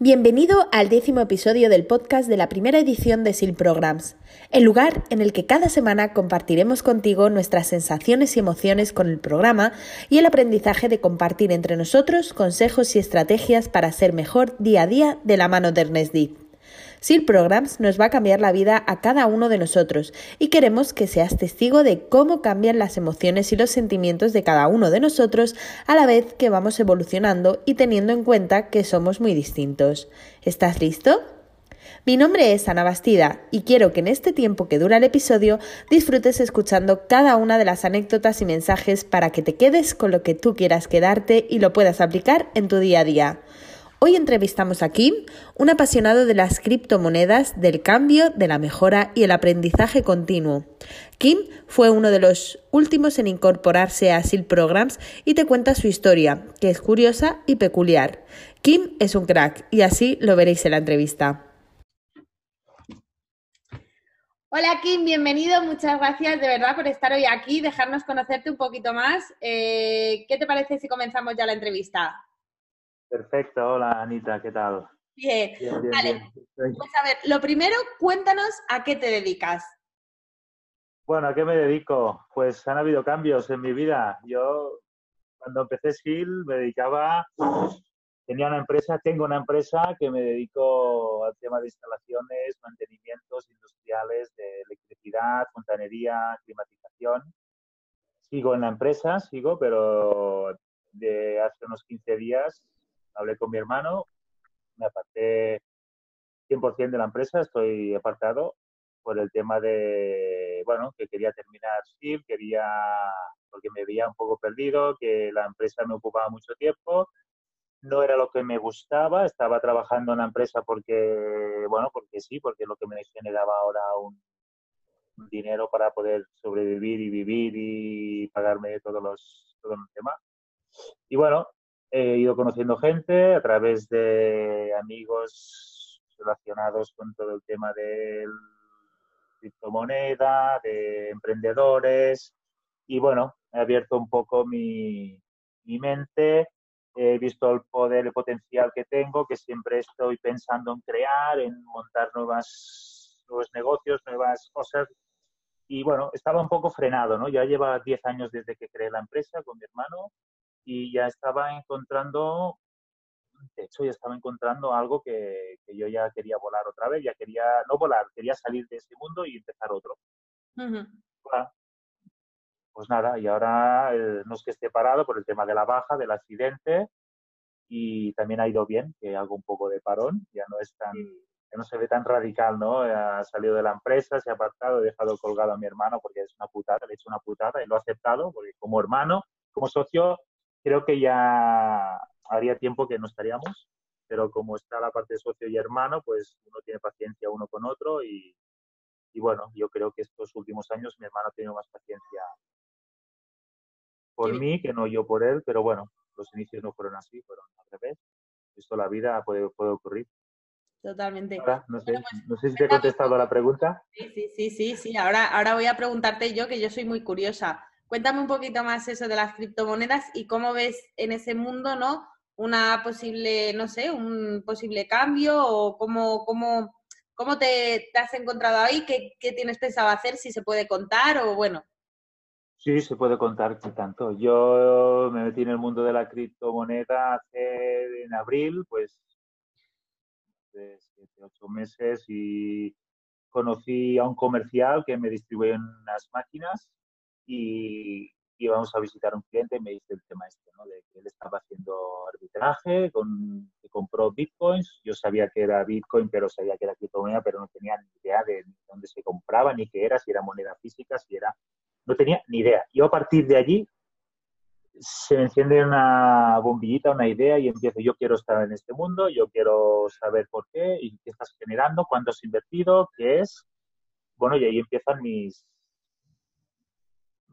Bienvenido al décimo episodio del podcast de la primera edición de SIL Programs, el lugar en el que cada semana compartiremos contigo nuestras sensaciones y emociones con el programa y el aprendizaje de compartir entre nosotros consejos y estrategias para ser mejor día a día de la mano de Ernest. SIL Programs nos va a cambiar la vida a cada uno de nosotros y queremos que seas testigo de cómo cambian las emociones y los sentimientos de cada uno de nosotros a la vez que vamos evolucionando y teniendo en cuenta que somos muy distintos. ¿Estás listo? Mi nombre es Ana Bastida y quiero que en este tiempo que dura el episodio disfrutes escuchando cada una de las anécdotas y mensajes para que te quedes con lo que tú quieras quedarte y lo puedas aplicar en tu día a día. Hoy entrevistamos a Kim, un apasionado de las criptomonedas, del cambio, de la mejora y el aprendizaje continuo. Kim fue uno de los últimos en incorporarse a SIL Programs y te cuenta su historia, que es curiosa y peculiar. Kim es un crack y así lo veréis en la entrevista. Hola Kim, bienvenido, muchas gracias de verdad por estar hoy aquí, dejarnos conocerte un poquito más. Eh, ¿Qué te parece si comenzamos ya la entrevista? Perfecto, hola Anita, ¿qué tal? Bien, vale. Pues a ver, lo primero, cuéntanos a qué te dedicas. Bueno, ¿a qué me dedico? Pues han habido cambios en mi vida. Yo, cuando empecé SIL, me dedicaba, tenía una empresa, tengo una empresa que me dedico al tema de instalaciones, mantenimientos industriales de electricidad, fontanería, climatización. Sigo en la empresa, sigo, pero de hace unos 15 días hablé con mi hermano, me aparté 100% de la empresa, estoy apartado por el tema de, bueno, que quería terminar SIL, quería, porque me veía un poco perdido, que la empresa me ocupaba mucho tiempo, no era lo que me gustaba, estaba trabajando en la empresa porque, bueno, porque sí, porque lo que me generaba ahora un, dinero para poder sobrevivir y vivir y pagarme todos los, todo el tema. Y bueno, he ido conociendo gente a través de amigos relacionados con todo el tema de criptomoneda, de emprendedores y bueno, he abierto un poco mi, mi mente, he visto el poder, el potencial que tengo, que siempre estoy pensando en crear, en montar nuevas, nuevos negocios, nuevas cosas. Y bueno, estaba un poco frenado, ¿no? Ya lleva 10 años desde que creé la empresa con mi hermano y ya estaba encontrando, de hecho ya estaba encontrando algo que, que, yo ya quería volar otra vez, ya quería, no volar, quería salir de ese mundo y empezar otro. Pues nada, y ahora eh, no es que esté parado por el tema de la baja, del accidente, y también ha ido bien, que hago un poco de parón, ya no es tan, ya no se ve tan radical, ¿no? Ha salido de la empresa, se ha apartado, he dejado colgado a mi hermano porque es una putada, le he hecho una putada y lo ha aceptado, porque como hermano, como socio, creo que ya haría tiempo que no estaríamos, pero como está la parte de socio y hermano, pues uno tiene paciencia uno con otro y, y bueno, yo creo que estos últimos años mi hermano ha tenido más paciencia por mí que no yo por él, pero bueno, los inicios no fueron así, fueron al revés. Esto la vida puede, puede ocurrir. Totalmente. Ahora, no, sé, pues, no sé si te he contestado a la pregunta. Sí, sí, sí, sí, sí. Ahora, ahora voy a preguntarte yo, que yo soy muy curiosa. Cuéntame un poquito más eso de las criptomonedas y cómo ves en ese mundo, ¿no? Una posible, no sé, un posible cambio o cómo, cómo, cómo te, has encontrado ahí, ¿Qué, tienes pensado hacer, si se puede contar o bueno. Sí, se puede contar tanto. Yo me metí en el mundo de la criptomoneda hace, en abril, pues, de siete, ocho meses y conocí a un comercial que me distribuye unas máquinas y íbamos a visitar a un cliente y me dice el tema este, ¿no? De que él estaba haciendo arbitraje, con, que compró bitcoins. Yo sabía que era bitcoin, pero sabía que era criptomoneda, pero no tenía ni idea de dónde se compraba, ni qué era, si era moneda física, si era... No tenía ni idea. Yo a partir de allí se me enciende una bombillita, una idea y empiezo, yo quiero estar en este mundo, yo quiero saber por qué y qué estás generando, cuánto has invertido, qué es. Bueno, y ahí empiezan mis,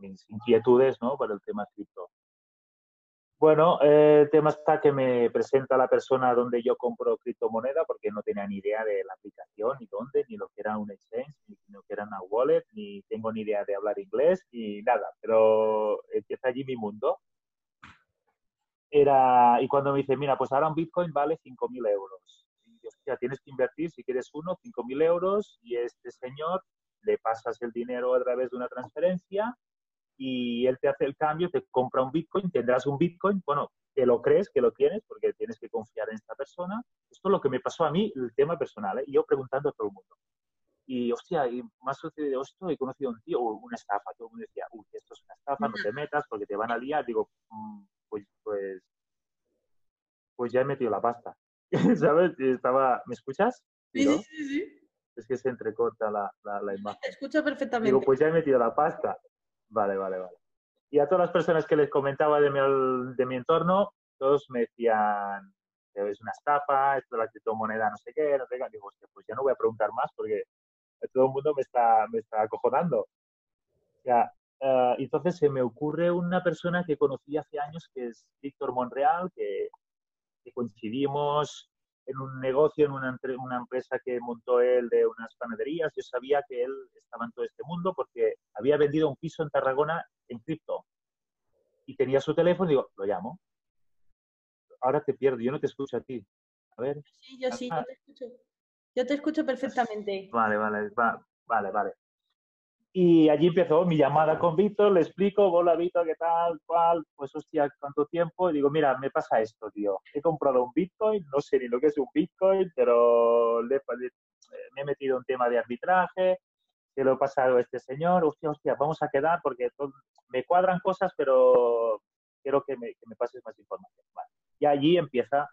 mis inquietudes ¿no? para el tema cripto. Bueno, el tema está que me presenta la persona donde yo compro criptomoneda porque no tenía ni idea de la aplicación, ni dónde, ni lo que era un exchange, ni lo que era una wallet, ni tengo ni idea de hablar inglés, ni nada. Pero empieza allí mi mundo. Era, y cuando me dice, mira, pues ahora un Bitcoin vale 5.000 euros. hostia, tienes que invertir si quieres uno, 5.000 euros y este señor le pasas el dinero a través de una transferencia y él te hace el cambio, te compra un Bitcoin, tendrás un Bitcoin, bueno, que lo crees, que lo tienes, porque tienes que confiar en esta persona. Esto es lo que me pasó a mí, el tema personal, ¿eh? yo preguntando a todo el mundo. Y, hostia, y más sucedido esto, he conocido a un tío, una estafa, todo el mundo decía, uy, esto es una estafa, no te metas porque te van a liar. Digo, mm, pues, pues, pues ya he metido la pasta. ¿Sabes? Estaba, ¿me escuchas? Sí, sí, sí, sí. Es que se entrecorta la, la, la imagen. escucho perfectamente. Digo, pues ya he metido la pasta. Vale, vale, vale. Y a todas las personas que les comentaba de mi, de mi entorno, todos me decían, es una estafa, esto de la criptomoneda, no sé qué, no sé qué. Digo, pues ya no voy a preguntar más porque todo el mundo me está, me está acojonando. Ya, uh, entonces se me ocurre una persona que conocí hace años, que es Víctor Monreal, que, que coincidimos en un negocio, en una, una, empresa que montó él de unas panaderías. Yo sabía que él estaba en todo este mundo porque había vendido un piso en Tarragona en cripto. Y tenía su teléfono y digo, lo llamo. Ahora te pierdo, yo no te escucho a ti. A ver. Sí, yo sí, yo te escucho. Yo te escucho perfectamente. Vale, vale, vale, vale. Y allí empezó mi llamada con Víctor, le explico, hola Víctor, ¿qué tal? ¿Cuál? Pues hostia, ¿cuánto tiempo? Y digo, mira, me pasa esto, tío. He comprado un Bitcoin, no sé ni lo que es un Bitcoin, pero le, me he metido en tema de arbitraje, se lo he pasado a este señor, hostia, hostia, vamos a quedar porque me cuadran cosas, pero quiero que me, que me pases más información. Y allí empieza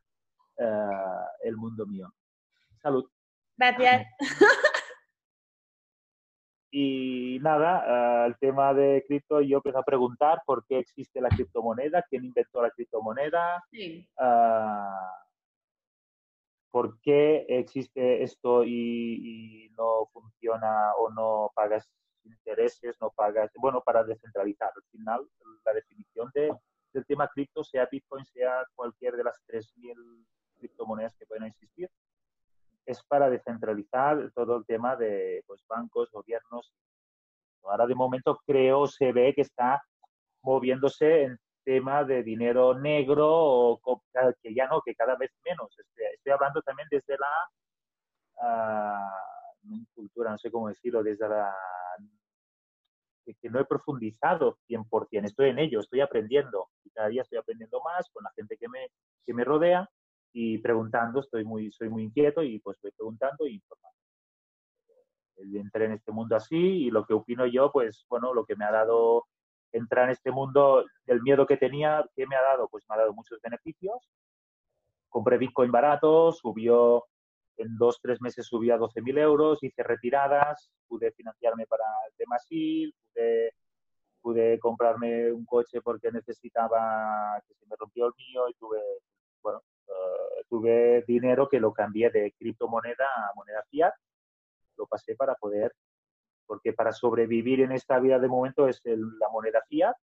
uh, el mundo mío. Salud. Gracias. Y nada, el tema de cripto, yo empecé a preguntar por qué existe la criptomoneda, quién inventó la criptomoneda, sí. por qué existe esto y, no funciona o no pagas intereses, no pagas, bueno, para descentralizar. Al final, la definición de, del tema cripto, sea Bitcoin, sea cualquier de las 3.000 criptomonedas que puedan existir, es para descentralizar todo el tema de pues, bancos, gobiernos. Ahora de momento creo, se ve que está moviéndose en tema de dinero negro o que ya no, que cada vez menos. Este, estoy, hablando también desde la uh, cultura, no sé cómo decirlo, desde la que no he profundizado 100%, estoy en ello, estoy aprendiendo y cada día estoy aprendiendo más con la gente que me, que me rodea y preguntando, estoy muy, soy muy inquieto y pues voy preguntando y informando. Entré en este mundo así y lo que opino yo, pues bueno, lo que me ha dado entrar en este mundo, del miedo que tenía, ¿qué me ha dado? Pues me ha dado muchos beneficios. Compré Bitcoin barato, subió en dos, tres meses subió a 12.000 euros, hice retiradas, pude financiarme para el tema SIL, pude, pude comprarme un coche porque necesitaba que se me rompió el mío y tuve, bueno, eh, tuve dinero que lo cambié de criptomoneda a moneda fiat, lo pasé para poder, porque para sobrevivir en esta vida de momento es la moneda fiat,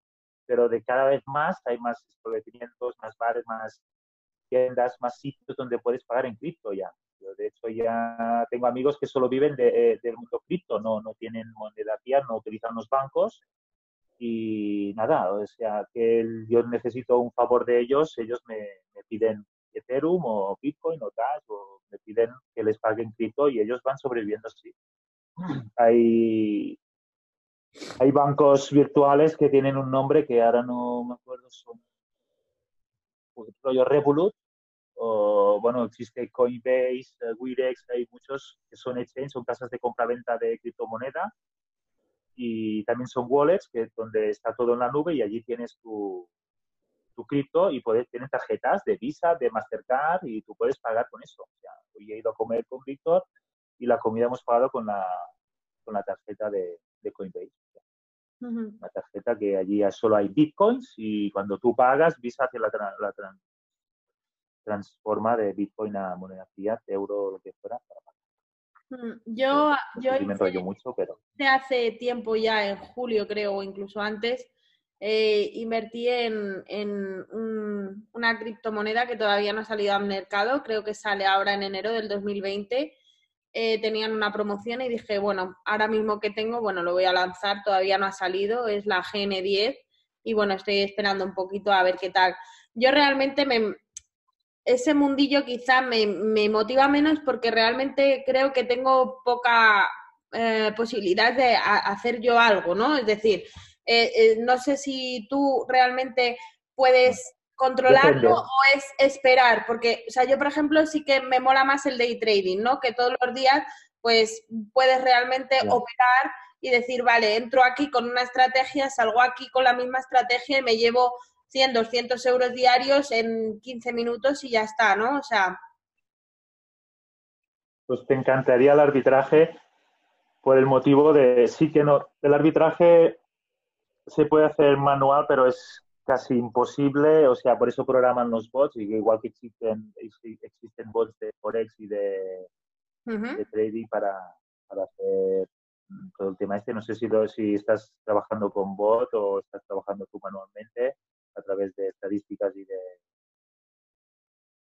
pero de cada vez más hay más establecimientos, más bares, más tiendas, más sitios donde puedes pagar en cripto ya. Yo de hecho ya tengo amigos que solo viven de, del mundo cripto, no, no tienen moneda fiat, no utilizan los bancos y nada, o sea, que yo necesito un favor de ellos, ellos me, me piden Ethereum o Bitcoin o Dash o me piden que les paguen cripto y ellos van sobreviviendo así. Hay, hay bancos virtuales que tienen un nombre que ahora no me acuerdo, son por ejemplo yo Revolut o bueno, existe Coinbase, uh, Wirex, hay muchos que son exchange, son casas de compra-venta de criptomoneda. Y también son wallets que donde está todo en la nube y allí tienes tu, tu cripto y puedes tener tarjetas de Visa, de Mastercard y tú puedes pagar con eso. O sea, hoy he ido a comer con Víctor y la comida hemos pagado con la, con la tarjeta de, de Coinbase. Una tarjeta que allí solo hay bitcoins y cuando tú pagas, Visa hace la, la transforma de bitcoin a moneda fiat, euro, lo que fuera, para pagar. Yo, yo me mucho, pero... hace tiempo ya, en julio creo, o incluso antes, eh, invertí en, una criptomoneda que todavía no ha salido al mercado, creo que sale ahora en enero del 2020. Eh, tenían una promoción y dije, bueno, ahora mismo que tengo, bueno, lo voy a lanzar, todavía no ha salido, es la GN10 y bueno, estoy esperando un poquito a ver qué tal. Yo realmente me, ese mundillo quizá me, motiva menos porque realmente creo que tengo poca eh, posibilidad de hacer yo algo, ¿no? Es decir, eh, eh, no sé si tú realmente puedes controlarlo o es esperar, porque, o sea, yo por ejemplo sí que me mola más el day trading, ¿no? Que todos los días pues puedes realmente operar y decir, vale, entro aquí con una estrategia, salgo aquí con la misma estrategia y me llevo 100, 200 euros diarios en 15 minutos y ya está, ¿no? O sea... Pues te encantaría el arbitraje por el motivo de, sí que no, el arbitraje se puede hacer manual, pero es casi imposible, o sea, por eso programan los bots, y igual que existen, existen bots de Forex y de, de trading para, para hacer todo el tema este. No sé si, si estás trabajando con bot o estás trabajando tú manualmente a través de estadísticas y de...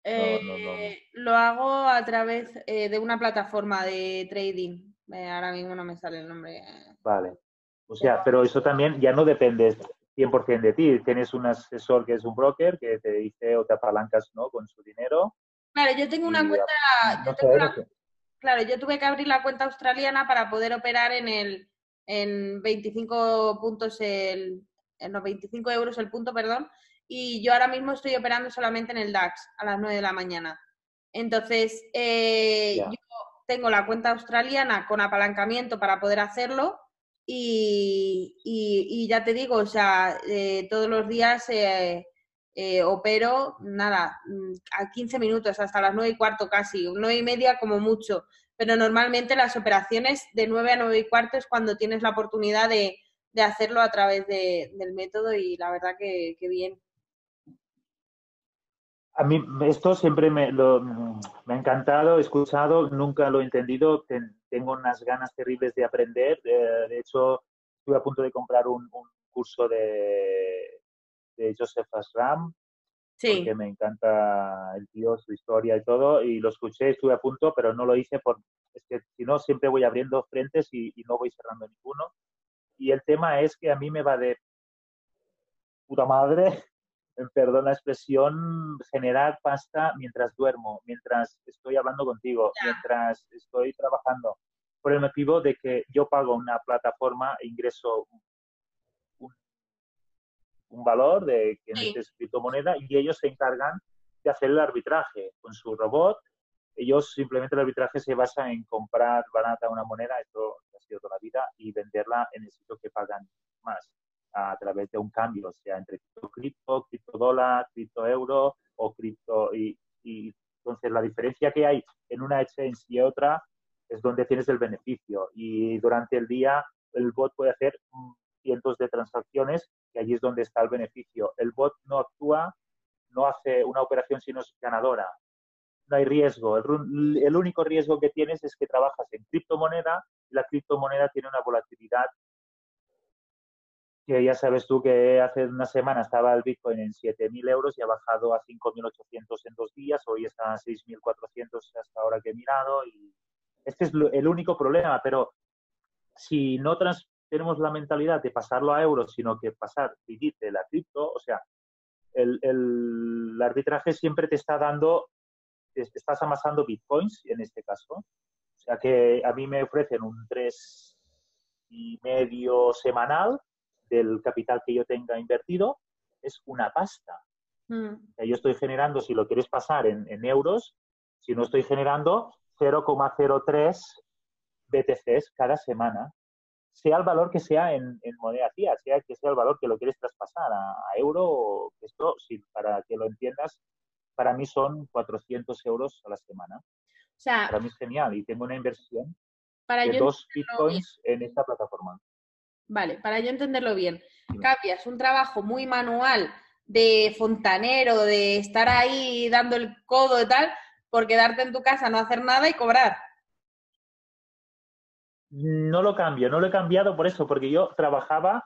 Eh, lo hago a través eh, de una plataforma de trading. Eh, ahora mismo no me sale el nombre. Vale. O sea, pero eso también ya no depende 100% de ti. Tienes un asesor que es un broker que te dice o te apalancas ¿no? con su dinero. Claro, yo tengo una cuenta, Claro, yo tuve que abrir la cuenta australiana para poder operar en el en 25 puntos el en los 25 euros el punto, perdón, y yo ahora mismo estoy operando solamente en el DAX a las 9 de la mañana. Entonces, eh, yo tengo la cuenta australiana con apalancamiento para poder hacerlo y, y, ya te digo, o sea, eh, todos los días eh, eh, opero, nada, mm, a 15 minutos, hasta las 9 y cuarto casi, 9 y media como mucho. Pero normalmente las operaciones de 9 a 9 y cuarto es cuando tienes la oportunidad de, hacerlo a través del método y la verdad que, bien. A mí esto siempre me, me, ha encantado, he escuchado, nunca lo he entendido, tengo unas ganas terribles de aprender. de hecho, estuve a punto de comprar un curso de, de Joseph Asram, porque me encanta el tío, su historia y todo, y lo escuché, estuve a punto, pero no lo hice porque es que si no siempre voy abriendo frentes y, no voy cerrando ninguno. Y el tema es que a mí me va de puta madre, perdón la expresión, generar pasta mientras duermo, mientras estoy hablando contigo, mientras estoy trabajando, por el motivo de que yo pago una plataforma e ingreso un valor de que sí. es criptomoneda y ellos se encargan de hacer el arbitraje con su robot. Ellos simplemente el arbitraje se basa en comprar barata una moneda, esto ha sido toda la vida, y venderla en el sitio que pagan más a través de un cambio, o sea, entre cripto, cripto, dólar, cripto euro o cripto. Y, y entonces la diferencia que hay en una exchange y otra es donde tienes el beneficio. Y durante el día el bot puede hacer cientos de transacciones y allí es donde está el beneficio. El bot no actúa, no hace una operación si no es ganadora. No hay riesgo. El, único riesgo que tienes es que trabajas en criptomoneda y la criptomoneda tiene una volatilidad que ya sabes tú que hace una semana estaba el Bitcoin en 7.000 euros y ha bajado a 5.800 en dos días, hoy está a 6.400 hasta ahora que he mirado y este es el único problema, pero si no, tenemos la mentalidad de pasarlo a euros, sino que pasar, vivir de la cripto, o sea, el, el, arbitraje siempre te está dando, te estás amasando bitcoins en este caso. O sea que a mí me ofrecen un 3 y medio semanal del capital que yo tenga invertido, es una pasta. Mm. Yo estoy generando, si lo quieres pasar en, en euros, si no estoy generando 0,03 BTCs cada semana sea el valor que sea en, moneda fiat, sea que sea el valor que lo quieres traspasar a, euro, esto, para que lo entiendas, para mí son 400 euros a la semana. O sea, para mí es genial y tengo una inversión para de dos bitcoins en esta plataforma. Vale, para yo entenderlo bien, cambias un trabajo muy manual de fontanero, de estar ahí dando el codo y tal, por quedarte en tu casa, no hacer nada y cobrar. No lo cambio, no lo he cambiado por eso, porque yo trabajaba,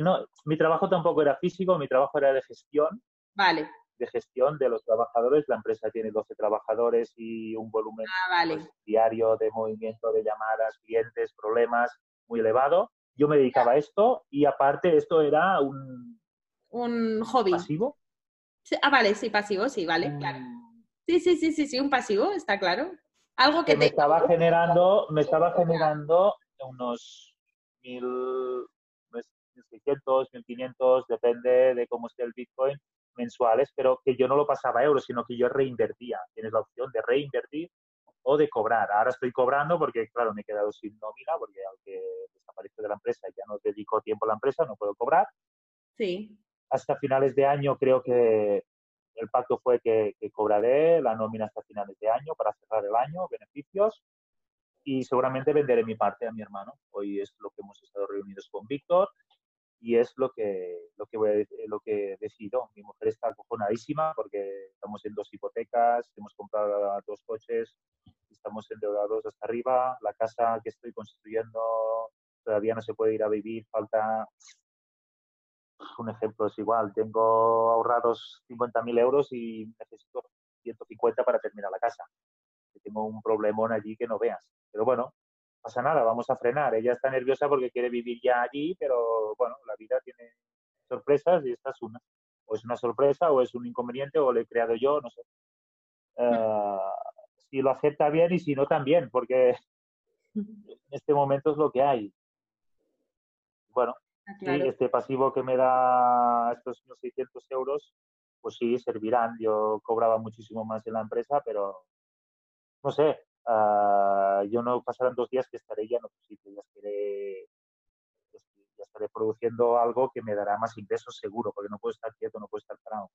no, mi trabajo tampoco era físico, mi trabajo era de gestión. Vale. De gestión de los trabajadores. La empresa tiene 12 trabajadores y un volumen ah, pues, diario de movimiento de llamadas, clientes, problemas muy elevado. Yo me dedicaba a esto y aparte esto era un, un hobby. Pasivo. Ah, vale, sí, pasivo, sí, vale, claro. Sí, sí, sí, sí, sí, un pasivo, está claro. Algo que, me estaba generando, me estaba generando unos mil, 1.600, 1.500, depende de cómo esté el Bitcoin, mensuales, pero que yo no lo pasaba a euros, sino que yo reinvertía. Tienes la opción de reinvertir o de cobrar. Ahora estoy cobrando porque, claro, me he quedado sin nómina, porque aunque desaparezco de la empresa ya no dedico tiempo a la empresa, no puedo cobrar. Sí. Hasta finales de año creo que el pacto fue que, cobraré la nómina hasta finales de año para cerrar el año, beneficios, y seguramente venderé mi parte a mi hermano. Hoy es lo que hemos estado reunidos con Víctor y es lo que, lo que, voy a, lo que decido. Mi mujer está acojonadísima porque estamos en dos hipotecas, hemos comprado dos coches, estamos endeudados hasta arriba, la casa que estoy construyendo todavía no se puede ir a vivir, falta un ejemplo es igual, tengo ahorrados 50.000 euros y necesito 150 para terminar la casa. Tengo un problemón allí que no veas. Pero bueno, pasa nada, vamos a frenar. Ella está nerviosa porque quiere vivir ya allí, pero bueno, la vida tiene sorpresas y esta es una. O es una sorpresa, o es un inconveniente, o lo he creado yo, no sé. Uh, si lo acepta bien y si no también, porque en este momento es lo que hay. Bueno, Ah, sí, este pasivo que me da estos 600 euros, pues sí, servirán. Yo cobraba muchísimo más en la empresa, pero no sé, uh, yo no pasarán dos días que estaré ya en otro sitio, ya estaré, ya estaré produciendo algo que me dará más ingresos seguro, porque no puedo estar quieto, no puedo estar parado.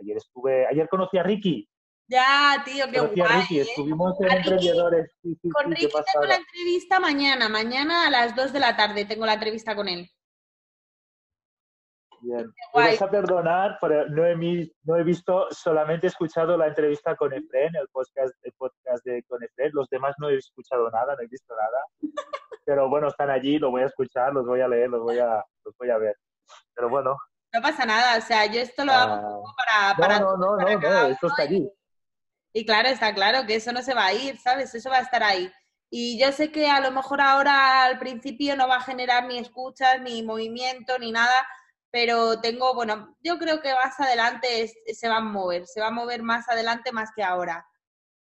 Ayer estuve, ayer conocí a Ricky. Ya, tío, qué guay. A Ricky, ¿eh? estuvimos en Emprendedores. con Ricky tengo la entrevista mañana, mañana a las 2 de la tarde tengo la entrevista con él. Bien. Me vas a perdonar, pero no he, no he visto, solamente he escuchado la entrevista con Efren, el podcast, el podcast de con Efren. Los demás no he escuchado nada, no he visto nada. Pero bueno, están allí, los voy a escuchar, los voy a leer, los voy a, los voy a ver. Pero bueno. No pasa nada, o sea, yo esto lo hago ah, para, para. No, no, no, no, esto está allí. Y claro, está claro que eso no se va a ir, ¿sabes? Eso va a estar ahí. Y yo sé que a lo mejor ahora al principio no va a generar ni escuchas, ni movimiento, ni nada, pero tengo, bueno, yo creo que más adelante se va a mover, se va a mover más adelante más que ahora.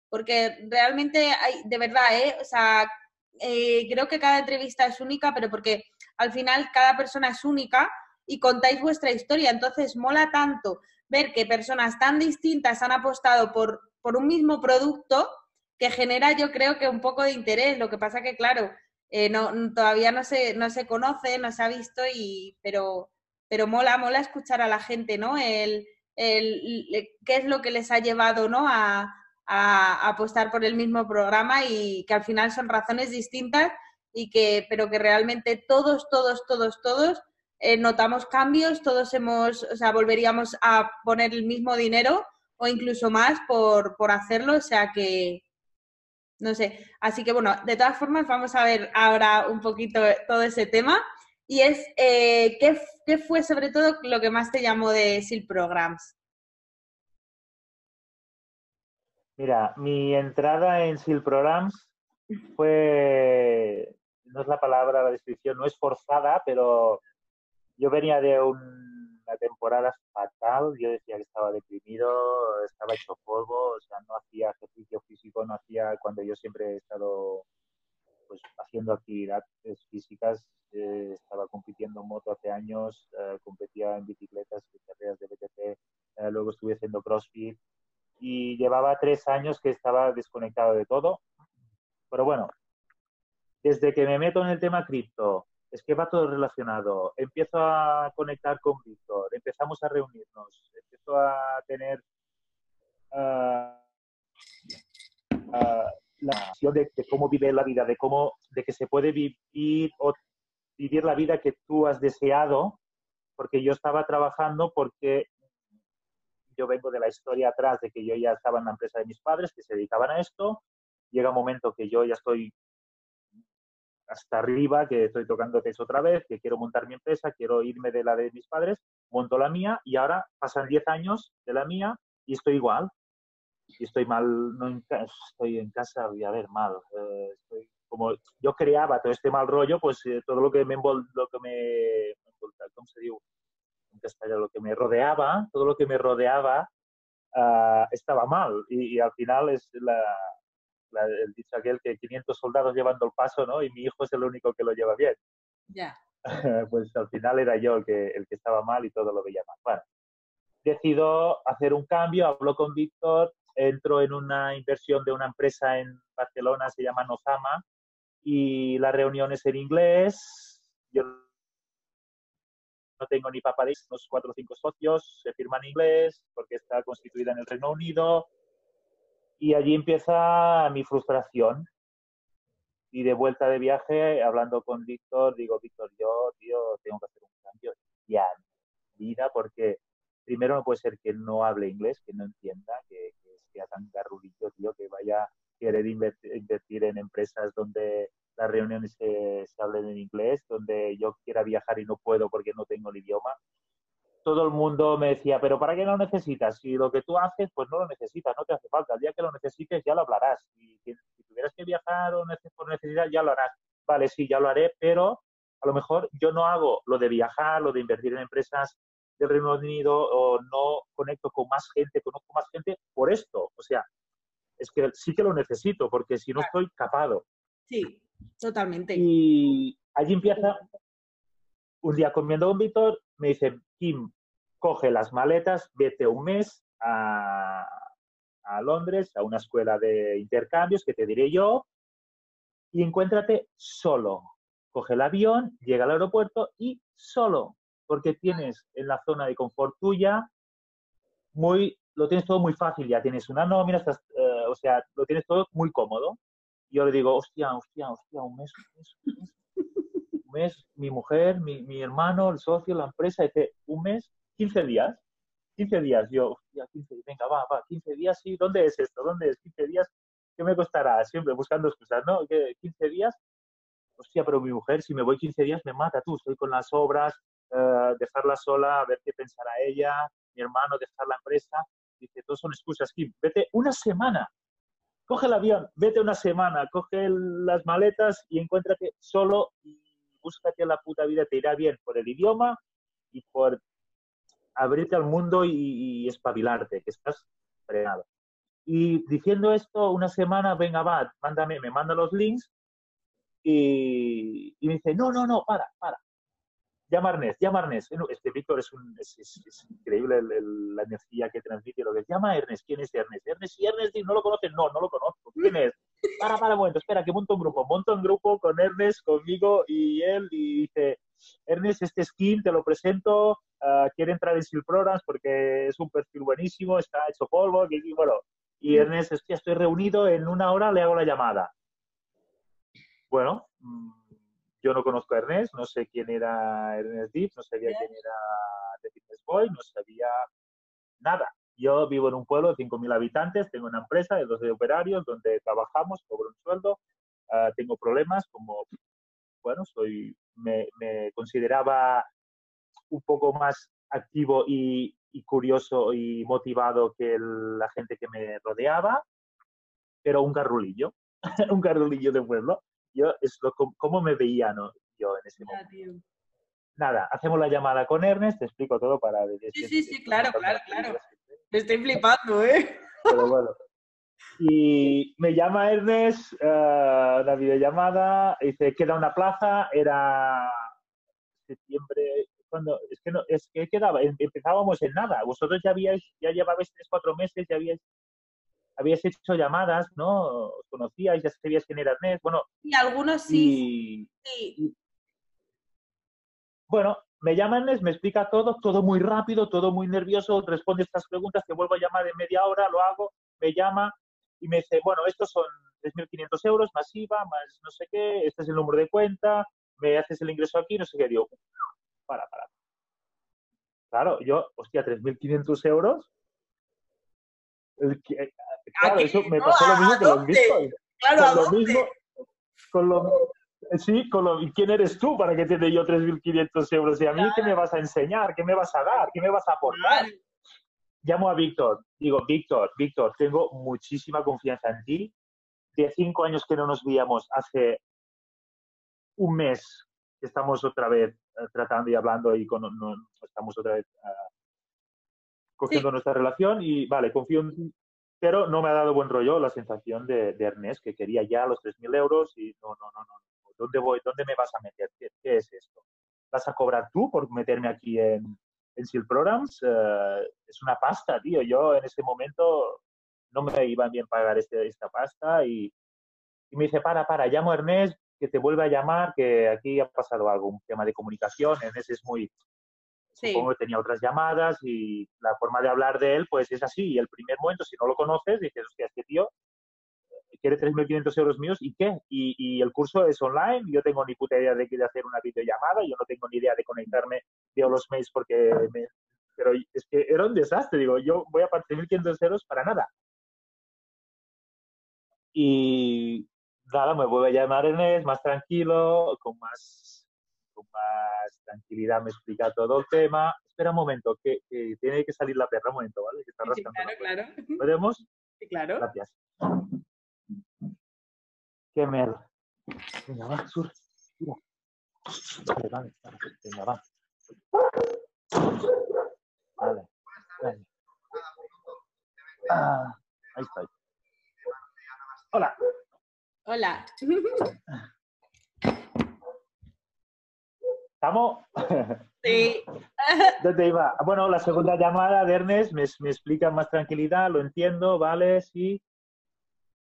Porque realmente hay, de verdad, ¿eh? O sea, eh, creo que cada entrevista es única, pero porque al final cada persona es única y contáis vuestra historia. Entonces, mola tanto ver que personas tan distintas han apostado por, por un mismo producto que genera, yo creo que un poco de interés. Lo que pasa que, claro, eh, no, todavía no se, no se conoce, no se ha visto, y, pero pero mola, mola escuchar a la gente, ¿no? El, el, qué es lo que les ha llevado, ¿no? A, apostar por el mismo programa y que al final son razones distintas y que, pero que realmente todos, todos, todos, todos eh, notamos cambios, todos hemos, o sea, volveríamos a poner el mismo dinero o incluso más por, por hacerlo, o sea que, no sé, así que bueno, de todas formas vamos a ver ahora un poquito todo ese tema y es eh, ¿qué, fue sobre todo lo que más te llamó de SIL Programs? Mira, mi entrada en SIL Programs fue, no es la palabra, la descripción, no es forzada, pero yo venía de una temporada fatal, yo decía que estaba deprimido, estaba hecho polvo, o sea, no hacía ejercicio físico, no hacía, cuando yo siempre he estado pues haciendo actividades físicas eh, estaba compitiendo en moto hace años, eh, competía en bicicletas, en carreras de BTT, eh, luego estuve haciendo CrossFit y llevaba tres años que estaba desconectado de todo. Pero bueno, desde que me meto en el tema cripto, es que va todo relacionado. Empiezo a conectar con Víctor, empezamos a reunirnos, empiezo a tener uh, la visión de, cómo vive la vida, de cómo, de que se puede vivir vivir la vida que tú has deseado, porque yo estaba trabajando porque yo vengo de la historia atrás de que yo ya estaba en la empresa de mis padres que se dedicaban a esto. Llega un momento que yo ya estoy hasta arriba, que estoy tocando techo otra vez, que quiero montar mi empresa, quiero irme de la de mis padres, monto la mía y ahora pasan 10 años de la mía y estoy igual. Y estoy mal, no estoy en casa, voy a ver mal. Eh, estoy como yo creaba todo este mal rollo, pues eh, todo lo que me lo que me, ¿cómo se dice? lo que me rodeaba, todo lo que me rodeaba ah, estaba mal. Y, al final es la, el dicho aquel que 500 soldados llevando el paso, ¿no? Y mi hijo es el único que lo lleva bien. Ya. pues al final era yo el que, el que estaba mal y todo lo veía mal. Bueno, decido hacer un cambio, hablo con Víctor, entro en una inversión de una empresa en Barcelona, se llama Nozama, y la reunión es en inglés. Yo no tengo ni papeles, unos cuatro o cinco socios, se firma en inglés porque está constituida en el Reino Unido. Y allí empieza mi frustración. Y de vuelta de viaje, hablando con Víctor, digo, Víctor, yo, tío, tengo que hacer un cambio ya vida porque primero no puede ser que no hable inglés, que no entienda, que, sea tan garrulillo, tío, que vaya a querer invertir, en empresas donde las reuniones se, hablen en inglés, donde yo quiera viajar y no puedo porque no tengo el idioma. Todo el mundo me decía, pero ¿para qué lo necesitas? Si lo que tú haces, pues no lo necesitas, no te hace falta. El día que lo necesites ya lo hablarás. Y si, tuvieras que viajar o por necesidad, ya lo harás. Vale, sí, ya lo haré, pero a lo mejor yo no hago lo de viajar, lo de invertir en empresas del Reino Unido o no conecto con más gente, conozco más gente por esto. O sea, es que sí que lo necesito porque si no estoy capado. Sí, totalmente. Y allí empieza, un día comiendo con Víctor, me dice, Kim, coge las maletas, vete un mes a, a Londres, a una escuela de intercambios que te diré yo, y encuéntrate solo. Coge el avión, llega al aeropuerto y solo porque tienes en la zona de confort tuya muy, lo tienes todo muy fácil, ya tienes una nómina, estás, eh, o sea, lo tienes todo muy cómodo. Y yo le digo, hostia, hostia, hostia, un mes, un mes, un mes, mi mujer, mi, mi, hermano, el socio, la empresa, dice, un mes, 15 días, 15 días, yo, hostia, 15, venga, va, va, 15 días, sí, ¿dónde es esto? ¿Dónde es 15 días? ¿Qué me costará? Siempre buscando excusas, ¿no? 15 días, hostia, pero mi mujer, si me voy 15 días, me mata tú, estoy con las obras, eh, dejarla sola, a ver qué pensará ella, mi hermano, dejar la empresa. Dice, todos son excusas, Kim, vete una semana, coge el avión, vete una semana, coge las maletas y encuéntrate solo y búscate la puta vida, te irá bien por el idioma y por abrirte al mundo y, espabilarte, que estás fregado. Y diciendo esto, una semana, venga, va, mándame, me manda los links y, y me dice, no, no, no, para, para, llama a Ernest, llama a Ernest. Este Víctor es, un, es, increíble la energía que transmite. Lo que llama a Ernest. ¿Quién es Ernest? Ernest y Ernest no lo conocen. No, no lo conozco. ¿Quién es? Para, para momento. Espera, que monto un grupo. Monto un grupo con Ernest, conmigo y él. Y dice, Ernest, este skin te lo presento. Uh, quiere entrar en Sil Programs porque es un perfil buenísimo. Está hecho polvo. Y, bueno, y Ernest, estoy reunido. En una hora le hago la llamada. Bueno, mm, yo no conozco a Ernest, no sé quién era Ernest Deep, no sabía quién era The Fitness Boy, no sabía nada. Yo vivo en un pueblo de 5.000 habitantes, tengo una empresa de 12 operarios donde trabajamos, cobro un sueldo, ah, tengo problemas como, bueno, soy, me, consideraba un poco más activo y, curioso y motivado que la gente que me rodeaba, pero un garrulillo, un garrulillo de pueblo yo es lo cómo me veía ¿no? yo en ese momento. Nada, hacemos la llamada con Ernest, te explico todo para... Sí, sí, sí, claro, claro, claro. Me estoy flipando, ¿eh? Pero bueno. Y me llama Ernest, uh, una videollamada, dice, queda una plaza, era septiembre, cuando, es que no, es que quedaba, em, empezábamos en nada, vosotros ya habíais, ya llevabais tres, cuatro meses, ya habíais habías hecho llamadas, ¿no? Os conocíais, ya sabías quién era Ernest, bueno. Y algunos sí. sí. bueno, me llama Ernest, me explica todo, todo muy rápido, todo muy nervioso, responde estas preguntas, te vuelvo a llamar en media hora, lo hago, me llama y me dice, bueno, estos son 3.500 euros, masiva, más no sé qué, este es el número de cuenta, me haces el ingreso aquí, no sé qué, digo, para, para. Claro, yo, hostia, 3.500 euros, Claro, eso me pasó lo mismo con los bitcoins. Claro, con lo mismo, con lo, sí, con lo, ¿y quién eres tú para que te dé yo 3.500 euros? ¿Y a mí qué me vas a enseñar? ¿Qué me vas a dar? ¿Qué me vas a aportar? Llamo a Víctor. Digo, Víctor, Víctor, tengo muchísima confianza en ti. De cinco años que no nos veíamos, hace un mes que estamos otra vez eh, tratando y hablando y con, no, estamos otra vez ah, cogiendo nuestra relación y vale, confío en ti, pero no me ha dado buen rollo la sensación de, de Ernest, que quería ya los 3.000 euros y no, no, no, no, ¿dónde voy? ¿Dónde me vas a meter? ¿Qué, es esto? ¿Vas a cobrar tú por meterme aquí en, en Seal Programs? Eh, es una pasta, tío. Yo en ese momento no me iba bien pagar este, esta pasta y, y me dice, para, para, llamo a Ernest, que te vuelva a llamar, que aquí ha pasado algo, un tema de comunicación. Ernest es muy, supongo que tenía otras llamadas y la forma de hablar de él, pues es así. Y el primer momento, si no lo conoces, dices, hostia, este tío eh, quiere 3.500 euros míos y qué? Y, el curso es online, yo tengo ni puta idea de de hacer una videollamada, yo no tengo ni idea de conectarme, veo los mails porque me, pero es que era un desastre, digo, yo voy a pagar 3.500 euros para nada. Y nada, me vuelve a llamar Enes, más tranquilo, con más, con más tranquilidad me explica todo el tema. Espera un momento, que, tiene que salir la perra un momento, ¿vale? Que está sí, claro, claro. ¿Podemos? Sí, claro. Gracias. Qué merda. Venga, va, sur. Mira. Vale, vale, vale. Venga, va. Vale, vale. Ah, ahí está. Hola. Hola. ¿Estamos? Sí. ¿Dónde iba? Bueno, la segunda llamada de Ernest me, me explica más tranquilidad, lo entiendo, vale, sí.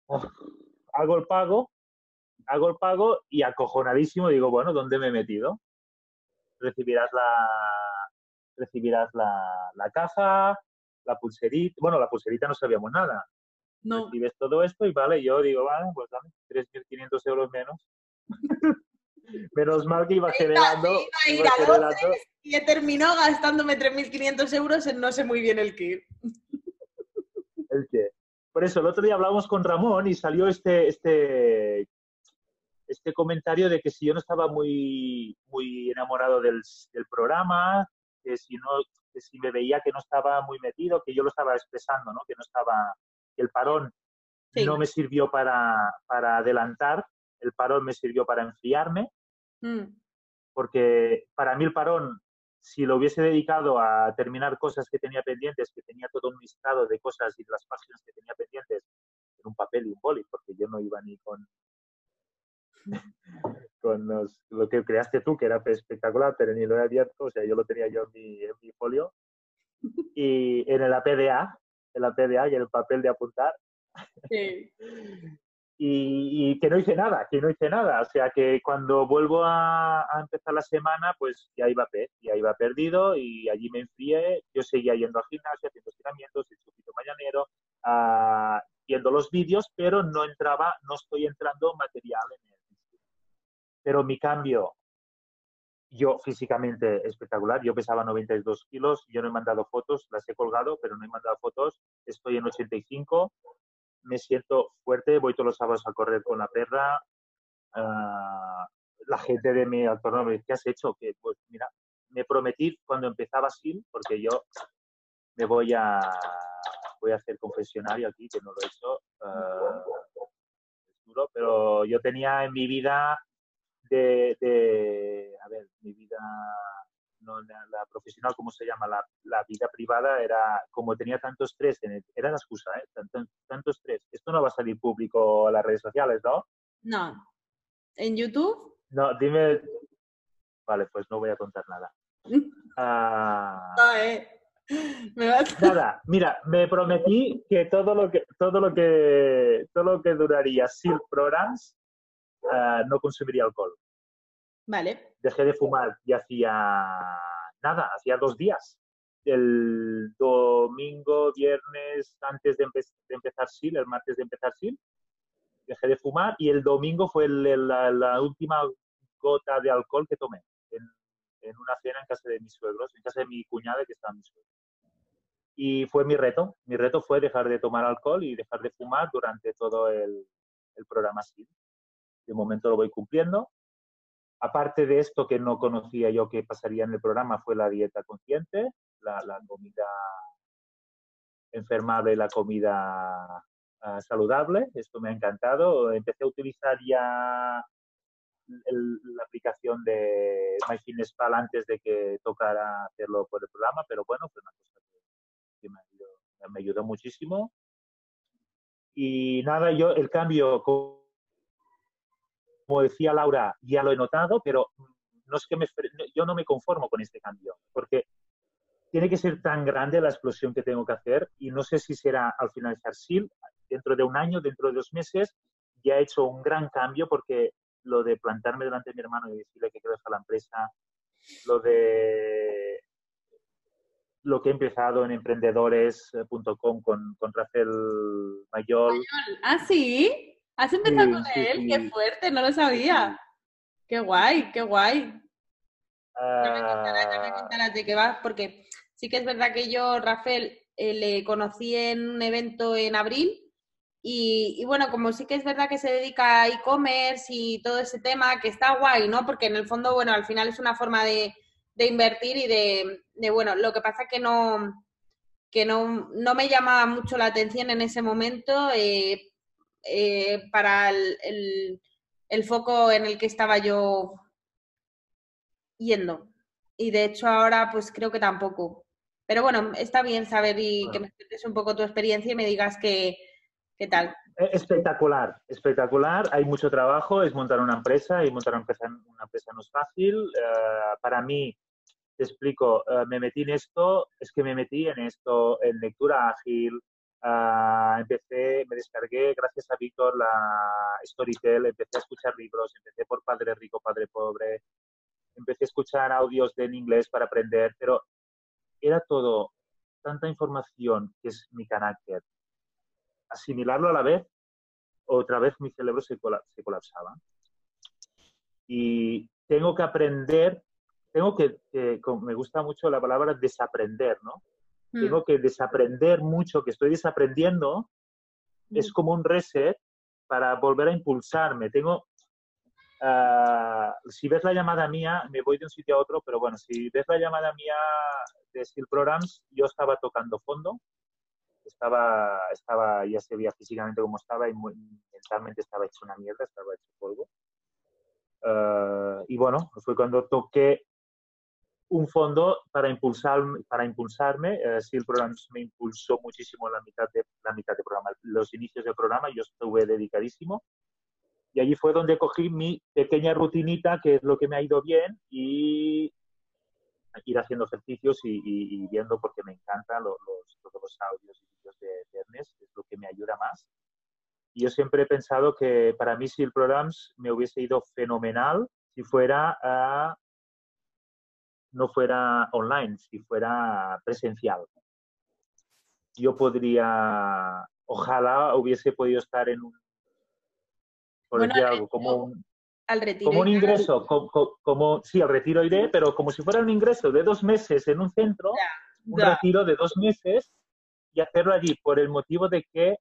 hago el pago, hago el pago y acojonadísimo digo, bueno, ¿dónde me he metido? Recibirás la, recibirás la, la caja, la pulserita, bueno, la pulserita no sabíamos nada, no. recibes todo esto y vale, yo digo, vale, pues dame 3.500 euros menos. menos mal que iba generando. Iba a ir a y terminó gastándome 3.500 euros en no sé muy bien el qué. ¿El qué? Por eso, el otro día hablábamos con Ramón y salió este, este, este comentario de que si yo no estaba muy, muy enamorado del, del programa, que si, no, que si me veía que no estaba muy metido, que yo lo estaba expresando, ¿no? que no estaba el parón no me sirvió para, adelantar, el parón me sirvió para enfriarme, mm. porque para mí el parón, si lo hubiese dedicado a terminar cosas que tenía pendientes, que tenía todo un listado de cosas y de las páginas que tenía pendientes en un papel y un boli, porque yo no iba ni con con lo que creaste tú, que era espectacular, pero ni lo he abierto, o sea, yo lo tenía yo en mi, en mi folio. Y en el APDA, en la PDA y en el papel de apuntar. Sí. y, que no hice nada, que no hice nada. O sea que cuando vuelvo a, empezar la semana, pues ya iba, ya iba perdido y allí me enfrié. Yo seguía yendo al gimnasio, haciendo estiramientos, el chupito mañanero, uh, viendo los vídeos, pero no entraba, no estoy entrando material en él. Pero mi cambio yo físicamente espectacular, yo pesaba 92 kilos, yo no he mandado fotos, las he colgado, pero no he mandado fotos, estoy en 85, me siento fuerte, voy todos los sábados a correr con la perra, ah, la gente de mi entorno me dice, ¿qué has hecho? Que, pues mira, me prometí cuando empezaba así, porque yo me voy a, voy a hacer confesionario aquí, que no lo he hecho, ah, es duro, pero yo tenía en mi vida de, a ver, mi vida, no la, profesional, ¿cómo se llama? La, la, vida privada era, como tenía tanto estrés, en era la excusa, ¿eh? Tanto, tanto estrés. Esto no va a salir público a las redes sociales, ¿no? No. ¿En YouTube? No, dime. Vale, pues no voy a contar nada. Ah, eh. Me Nada, mira, me prometí que todo lo que todo lo que todo lo que duraría Silk Programs eh, no consumiría alcohol. Vale. Dejé de fumar y hacía nada, hacía dos días. El domingo, viernes, antes de, empezar SIL, el martes de empezar SIL, dejé de fumar y el domingo fue la, última gota de alcohol que tomé en, una cena en casa de mis suegros, en casa de mi cuñada que estaba en mis suegros. Y fue mi reto. Mi reto fue dejar de tomar alcohol y dejar de fumar durante todo el, el programa SIL de momento lo voy cumpliendo. Aparte de esto que no conocía yo que pasaría en el programa fue la dieta consciente, la, comida enfermable la comida ah, saludable. Esto me ha encantado. Empecé a utilizar ya la aplicación de MyFitnessPal antes de que tocara hacerlo por el programa, pero bueno, fue una cosa que, me, ayudó, muchísimo. Y nada, yo el cambio, como decía Laura, ya lo he notado, pero no es que me, yo no me conformo con este cambio, porque tiene que ser tan grande la explosión que tengo que hacer y no sé si será al finalizar SIL, dentro de un año, dentro de dos meses, ya he hecho un gran cambio porque lo de plantarme delante de mi hermano y decirle que quiero dejar la empresa, lo de lo que he empezado en emprendedores.com con, con Rafael Mayol. Ah, sí. ¿Has empezado con él? Qué fuerte, no lo sabía. Qué guay, qué guay. Ya me contarás, de qué vas, porque sí que es verdad que yo, Rafael, eh, le conocí en un evento en abril y, bueno, como sí que es verdad que se dedica a e-commerce y todo ese tema, que está guay, ¿no? Porque en el fondo, bueno, al final es una forma de, invertir y de, bueno, lo que pasa que no que no, no, me llamaba mucho la atención en ese momento eh, eh, para el, el, foco en el que estaba yo yendo. Y de hecho ahora pues creo que tampoco. Pero bueno, está bien saber y que me cuentes un poco tu experiencia y me digas que, ¿Qué tal? Eh, espectacular, espectacular. Hay mucho trabajo, es montar una empresa y montar una empresa, una empresa no es fácil. Eh, para mí, te explico, me metí en esto, es que me metí en esto, en lectura ágil. Empecé, me descargué, gracias a Víctor, la Storytel, empecé a escuchar libros, empecé por Padre Rico, Padre Pobre, empecé a escuchar audios en inglés para aprender, pero era todo tanta información que es mi carácter, asimilarlo a la vez, otra vez mi cerebro se, colapsaba. Y tengo que aprender, tengo que, me gusta mucho la palabra desaprender, ¿no? Mm. Tengo que desaprender mucho, que estoy desaprendiendo, es mm. como un reset para volver a impulsarme. Tengo, ah, si ves la llamada mía, me voy de un sitio a otro, pero bueno, si ves la llamada mía de Steel Programs, yo estaba tocando fondo, estaba, estaba, ya se veía físicamente como estaba y mentalmente estaba hecho una mierda, estaba hecho polvo. Uh, y bueno, fue cuando toqué un fondo para, impulsar, para impulsarme. Uh, sí, el me impulsó muchísimo la mitad, de, la mitad del programa. Los inicios del programa yo estuve dedicadísimo. Y allí fue donde cogí mi pequeña rutinita, que es lo que me ha ido bien, y ir haciendo ejercicios y, viendo porque me encantan los, los, los audios y vídeos de, Ernest, es lo que me ayuda más. Y yo siempre he pensado que para mí si el programa me hubiese ido fenomenal si fuera no fuera online, si fuera presencial. Yo podría, ojalá hubiese podido estar en un, por decir algo, como un, al retiro. Como un ingreso, como, sí, al retiro iré, pero como si fuera un ingreso de dos meses en un centro, un retiro de dos meses y hacerlo allí por el motivo de que,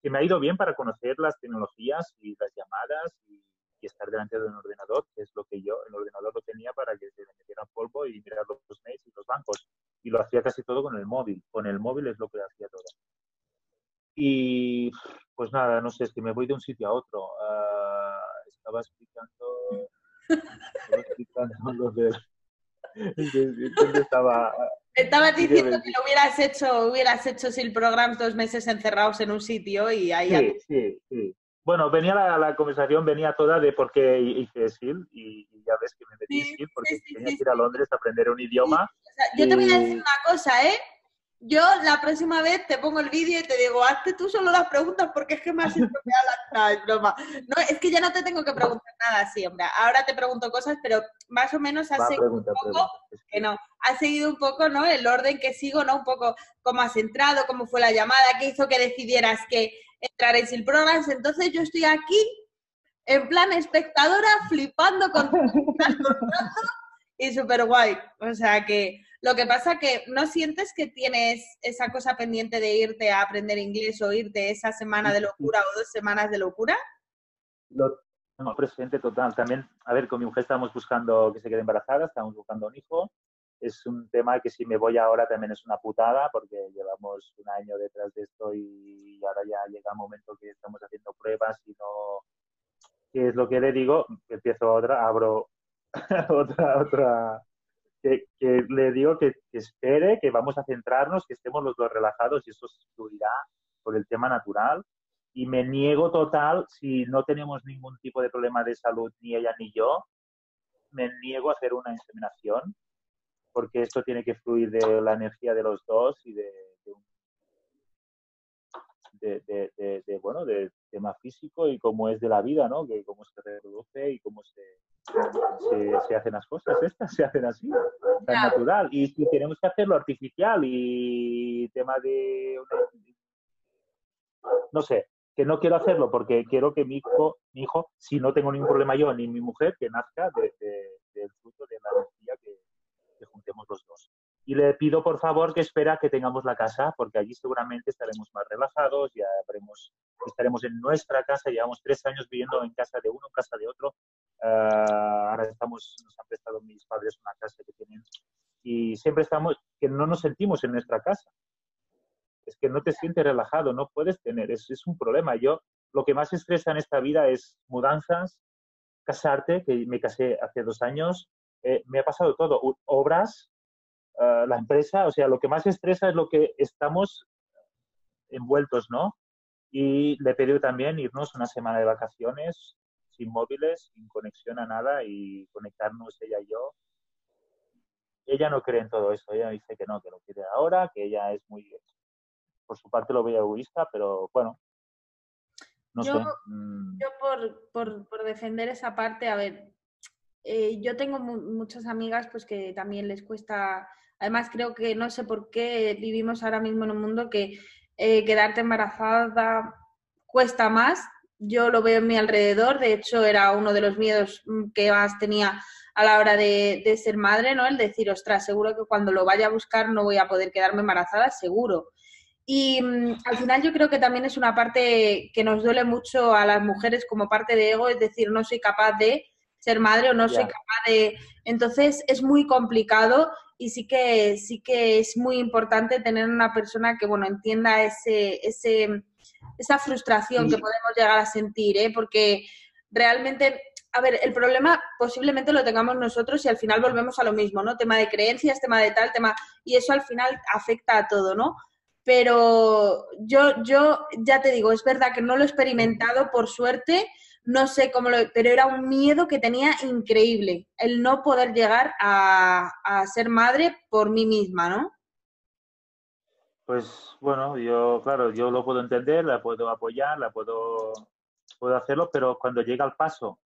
que, me ha ido bien para conocer las tecnologías y las llamadas y, estar delante de un ordenador, que es lo que yo, el ordenador lo tenía para que se me metiera polvo y mirar los mails y los bancos. Y lo hacía casi todo con el móvil. Con el móvil es lo que hacía todo. Y pues nada, no sé, es que me voy de un sitio a otro. Ah, estaba explicando, estaba explicando lo de, estaba. Estabas diciendo que lo hubieras hecho, hubieras hecho el programa dos meses encerrados en un sitio y ahí. Sí, sí, sí. Bueno, venía la, la, conversación, venía toda de por qué hice SIL y, ya ves que me metí sí, SIL porque tenía que ir a Londres a aprender un idioma. yo te voy a decir una cosa, ¿eh? yo la próxima vez te pongo el vídeo y te digo, hazte tú solo las preguntas porque es que me has estropeado la broma. No, es que ya no te tengo que preguntar nada así, hombre. Ahora te pregunto cosas, pero más o menos has seguido un poco, que no, has seguido un poco, ¿no? El orden que sigo, ¿no? Un poco cómo has entrado, cómo fue la llamada, qué hizo que decidieras que entraréis en Programs. Entonces yo estoy aquí en plan espectadora, flipando con y súper guay. O sea que lo que pasa que no sientes que tienes esa cosa pendiente de irte a aprender inglés o irte esa semana de locura o dos semanas de locura. Lo tengo presente total. También, a ver, con mi mujer estamos buscando que se quede embarazada, estamos buscando un hijo. Es un tema que si me voy ahora también es una putada porque llevamos un año detrás de esto y ahora ya llega el momento que estamos haciendo pruebas y no, ¿qué es lo que le digo? Empiezo otra, abro otra, otra, que, le digo que, espere, que vamos a centrarnos, que estemos los dos relajados y eso fluirá por el tema natural. Y me niego total, si no tenemos ningún tipo de problema de salud, ni ella ni yo, me niego a hacer una inseminación, porque esto tiene que fluir de la energía de los dos y de, de, bueno, del tema físico y cómo es de la vida, ¿no? Que cómo se reproduce y cómo se, se, hacen las cosas estas, se hacen así, tan natural. Y tenemos que hacerlo artificial y tema de, no sé, que no quiero hacerlo porque quiero que mi hijo, mi hijo, si no tengo ningún problema yo ni mi mujer, que nazca del fruto de la energía que, que juntemos los dos y le pido por favor que espera que tengamos la casa, porque allí seguramente estaremos más relajados, ya estaremos en nuestra casa, llevamos tres años viviendo en casa de uno, en casa de otro. Ah, ahora estamos, nos han prestado mis padres una casa que tienen y siempre estamos, que no nos sentimos en nuestra casa. Es que no te sientes relajado, no puedes tener, es, es un problema. Yo, lo que más estresa en esta vida es mudanzas, casarte, que me casé hace dos años, eh, me ha pasado todo, obras, eh, la empresa, o sea, lo que más estresa es lo que estamos envueltos, ¿no? Y le pedido también irnos una semana de vacaciones sin móviles, sin conexión a nada y conectarnos ella y yo. Ella no cree en todo eso, ella dice que no, que lo quiere ahora, que ella es muy, por su parte lo ve egoísta, pero bueno, no yo, sé. Mm. Yo por, por, por, defender esa parte, a ver, eh, yo tengo muchas amigas pues que también les cuesta Además, creo que no sé por qué vivimos ahora mismo en un mundo que eh, quedarte embarazada cuesta más. Yo lo veo en mi alrededor, de hecho era uno de los miedos mm, que más tenía a la hora de, ser madre, ¿no? El decir, ostras, seguro que cuando lo vaya a buscar no voy a poder quedarme embarazada, seguro. Y mm, al final yo creo que también es una parte que nos duele mucho a las mujeres como parte de ego, es decir, no soy capaz de ser madre o no soy capaz de... Entonces es muy complicado y sí que, sí que es muy importante tener una persona que, bueno, entienda ese, ese, esa frustración que podemos llegar a sentir, ¿eh? porque realmente, a ver, el problema posiblemente lo tengamos nosotros y al final volvemos a lo mismo, ¿no? Tema de creencias, tema de tal, tema, y eso al final afecta a todo, ¿no? Pero yo, yo ya te digo, es verdad que no lo he experimentado por suerte, no sé cómo lo, pero era un miedo que tenía increíble, el no poder llegar a, ser madre por mí misma, ¿no? Pues bueno, yo, claro, yo lo puedo entender, la puedo apoyar, la puedo, puedo hacerlo, pero cuando llega el paso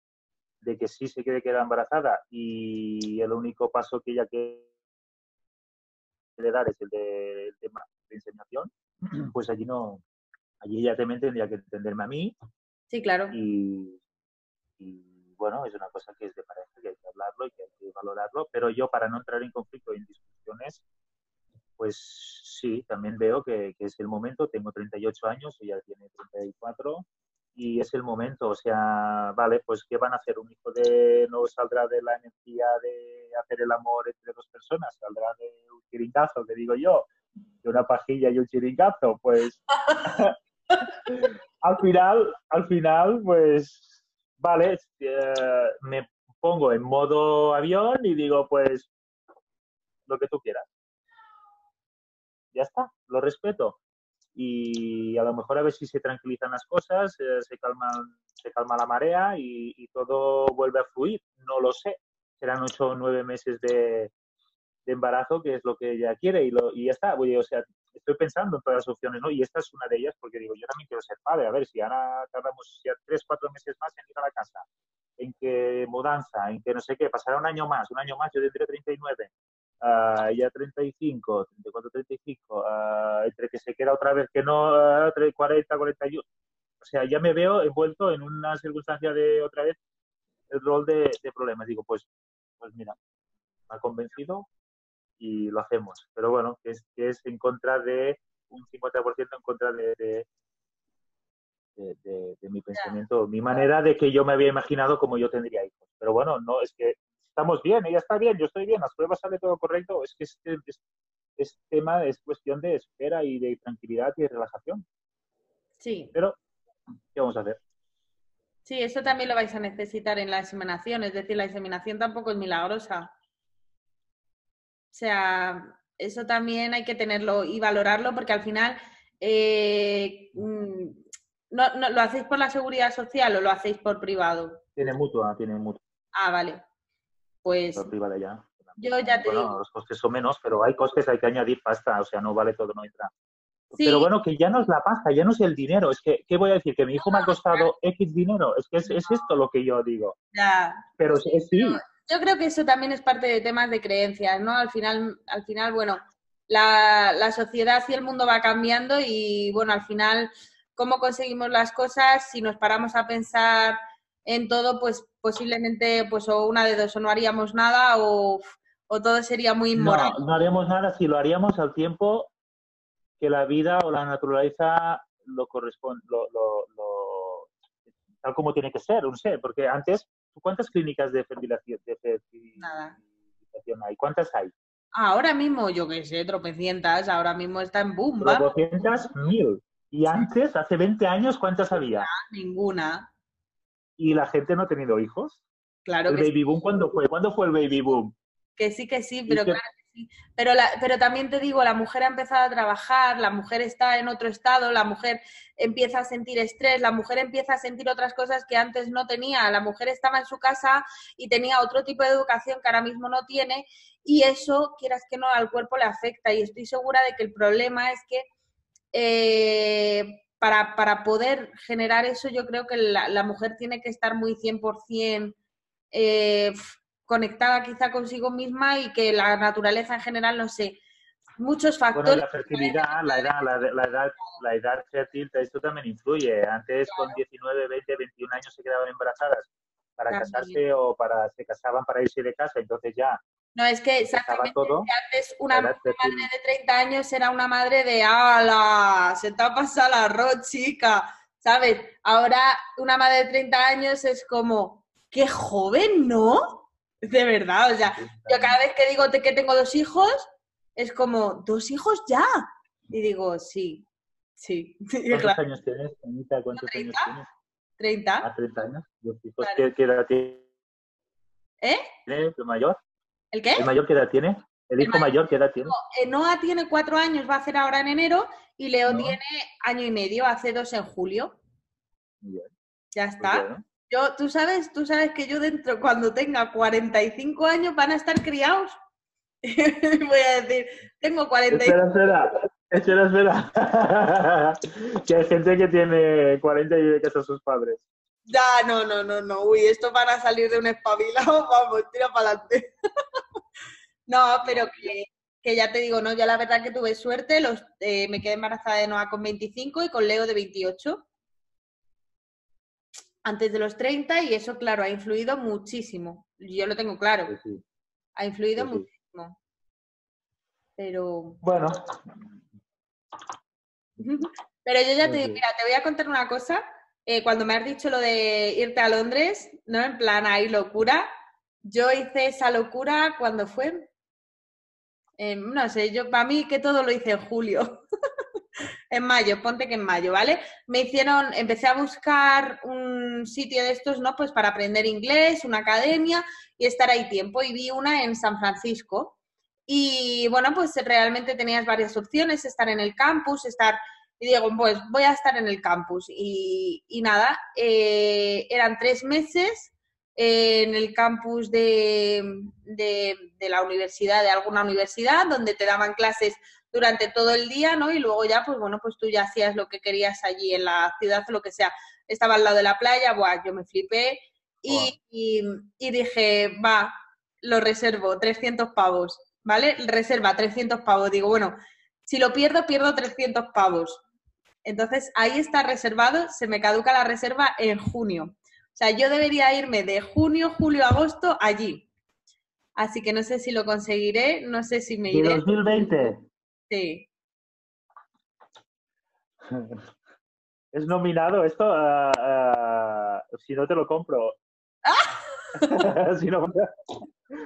de que sí se quiere quedar embarazada y el único paso que ella quiere dar es el de, de, de pues allí no, allí ella también tendría que entenderme a mí Sí, claro. Y, bueno, es una cosa que es de pareja, que hay que hablarlo y que hay que valorarlo, pero yo para no entrar en conflicto y en discusiones, pues sí, también veo que, es el momento, tengo 38 años, ella tiene 34 y es el momento, o sea, vale, pues ¿qué van a hacer? Un hijo de no saldrá de la energía de hacer el amor entre dos personas, saldrá de un chiringazo, que digo yo, de una pajilla y un chiringazo, pues al final, al final, pues, vale, eh, me pongo en modo avión y digo, pues, lo que tú quieras. Ya está, lo respeto. Y a lo mejor a ver si se tranquilizan las cosas, eh, se, calman, se calma la marea y, y, todo vuelve a fluir. No lo sé. Serán ocho o nueve meses de, de embarazo, que es lo que ella quiere, y, lo, y ya está. o sea, estoy pensando en todas las opciones, ¿no? Y esta es una de ellas porque digo, yo también quiero ser padre. A ver, si ahora tardamos ya tres, cuatro meses más en ir a la casa, en que mudanza, en que no sé qué, pasará un año más, un año más, yo tendré 39, uh, ya 35, 34, 35, uh, entre que se queda otra vez que no, uh, 40, 41. O sea, ya me veo envuelto en una circunstancia de otra vez el rol de, de problemas. Digo, pues, pues mira, me ha convencido, y lo hacemos. Pero bueno, que es, que es en contra de un 50% en contra de, de, de, mi pensamiento, mi manera de que yo me había imaginado como yo tendría hijos. Pero bueno, no, es que estamos bien, ella está bien, yo estoy bien, las pruebas sale todo correcto, es que es, es, es tema, es cuestión de espera y de tranquilidad y de relajación. Sí. Pero, ¿qué vamos a hacer? Sí, eso también lo vais a necesitar en la inseminación, es decir, la inseminación tampoco es milagrosa. O sea, eso también hay que tenerlo y valorarlo porque al final eh, mm, no, no, ¿lo hacéis por la seguridad social o lo hacéis por privado? Tiene mutua, tiene mutua. Ah, vale. Pues Por privada ya. yo ya te Bueno, digo. los costes son menos, pero hay costes, hay que añadir pasta, o sea, no vale todo, no entra. Sí. Pero bueno, que ya no es la pasta, ya no es el dinero. Es que, ¿qué voy a decir? ¿Que mi hijo me ha costado X dinero? Es que es, es esto lo que yo digo. Ya. Pero es, es sí, Yo creo que eso también es parte de temas de creencias, ¿no? Al final, al final bueno, la, la sociedad y el mundo va cambiando y, bueno, al final, cómo conseguimos las cosas, si nos paramos a pensar en todo, pues posiblemente, pues o una de dos, o no haríamos nada o, o todo sería muy inmoral. no, no haríamos nada si lo haríamos al tiempo que la vida o la naturaleza lo corresponde, lo, lo- lo- tal como tiene que ser, no sé, porque antes, ¿cuántas clínicas de fertilización, de Nada. fertilización hay? ¿Cuántas hay? Ahora mismo, yo qué sé, tropecientas, ahora mismo está en boom. 200 mil. Y antes, hace 20 años, ¿cuántas había? Ninguna. Y la gente no ha tenido hijos. Claro ¿El que sí. baby boom cuándo fue? ¿Cuándo fue el baby boom? Que sí, que sí, pero claro que sí. Pero, la, pero también te digo, la mujer ha empezado a trabajar, la mujer está en otro estado, la mujer empieza a sentir estrés, la mujer empieza a sentir otras cosas que antes no tenía. La mujer estaba en su casa y tenía otro tipo de educación que ahora mismo no tiene y eso, quieras que no, al cuerpo le afecta. Y estoy segura de que el problema es que eh, para, para poder generar eso, yo creo que la, mujer tiene que estar muy 100% eh, conectada quizá consigo misma y que la naturaleza en general, no sé, muchos Bueno, factores. la fertilidad, la edad, la, la edad, la edad fértil, esto también influye. Antes, con 19, 20, 21 años se quedaban embarazadas para casarse o para se casaban para irse de casa. Entonces ya No, es que exactamente todo. antes una madre de 30 años era una madre de ala, se te ha pasado el arroz, chica, ¿sabes? Ahora una madre de 30 años es como, qué joven, ¿no? De verdad, o sea, yo cada vez que digo que tengo dos hijos, es como, ¿dos hijos ya? Y digo, sí, sí, ¿Cuántos claro, años tienes, Anita? ¿Cuántos años 30? tienes? 30, Ah, 30 años. Los hijos, Claro. ¿qué, qué edad tiene ¿eh? el mayor? ¿El qué? ¿El mayor qué edad tiene? ¿El El hijo mayor qué edad tiene? Eh, Noah tiene cuatro años, va a hacer ahora en enero, y Leo No. tiene año y medio, hace dos en julio. Bien, Ya está. Yo, tú sabes, tú sabes que yo dentro, cuando tenga 45 años, van a estar criados. Voy a decir, tengo 45. Espera, espera. Espera, espera. que hay gente que tiene 40 y vive que son sus padres. Ya, no, no, no, no. Uy, esto para salir de un espabilado, vamos, tira para adelante. no, pero que, que ya te digo, no, yo la verdad que tuve suerte, los, eh, me quedé embarazada de Noah con 25 y con Leo de 28. Antes de los 30 y eso, claro, ha influido muchísimo. Yo lo tengo claro, Sí, sí. ha influido Sí, sí. muchísimo. Pero, Bueno, pero yo ya te digo, mira, te voy a contar una cosa. Eh, cuando me has dicho lo de irte a Londres, ¿no? En plan, ahí locura. Yo hice esa locura cuando fue. En- no sé, yo para mí que todo lo hice en julio. en mayo, ponte que en mayo, ¿vale? Me hicieron, empecé a buscar un sitio de estos, ¿no? Pues para aprender inglés, una academia y estar ahí tiempo. Y vi una en San Francisco. Y bueno, pues realmente tenías varias opciones, estar en el campus, estar y digo, pues voy a estar en el campus. Y, nada, eh, eran tres meses en el campus de, de, de la universidad, de alguna universidad, donde te daban clases durante todo el día, ¿no? Y luego ya, pues bueno, pues tú ya hacías lo que querías allí en la ciudad o lo que sea. Estaba al lado de la playa, buah, yo me flipé y, y, y dije, va, lo reservo, 300 pavos, ¿vale? Reserva 300 pavos. Digo, bueno, si lo pierdo, pierdo 300 pavos. Entonces, ahí está reservado, se me caduca la reserva en junio. O sea, yo debería irme de junio, julio, agosto allí. Así que no sé si lo conseguiré, no sé si me ¿y iré. 2020? Sí. ¿Es nominado esto? Ah, ah, si no te lo compro. Si no-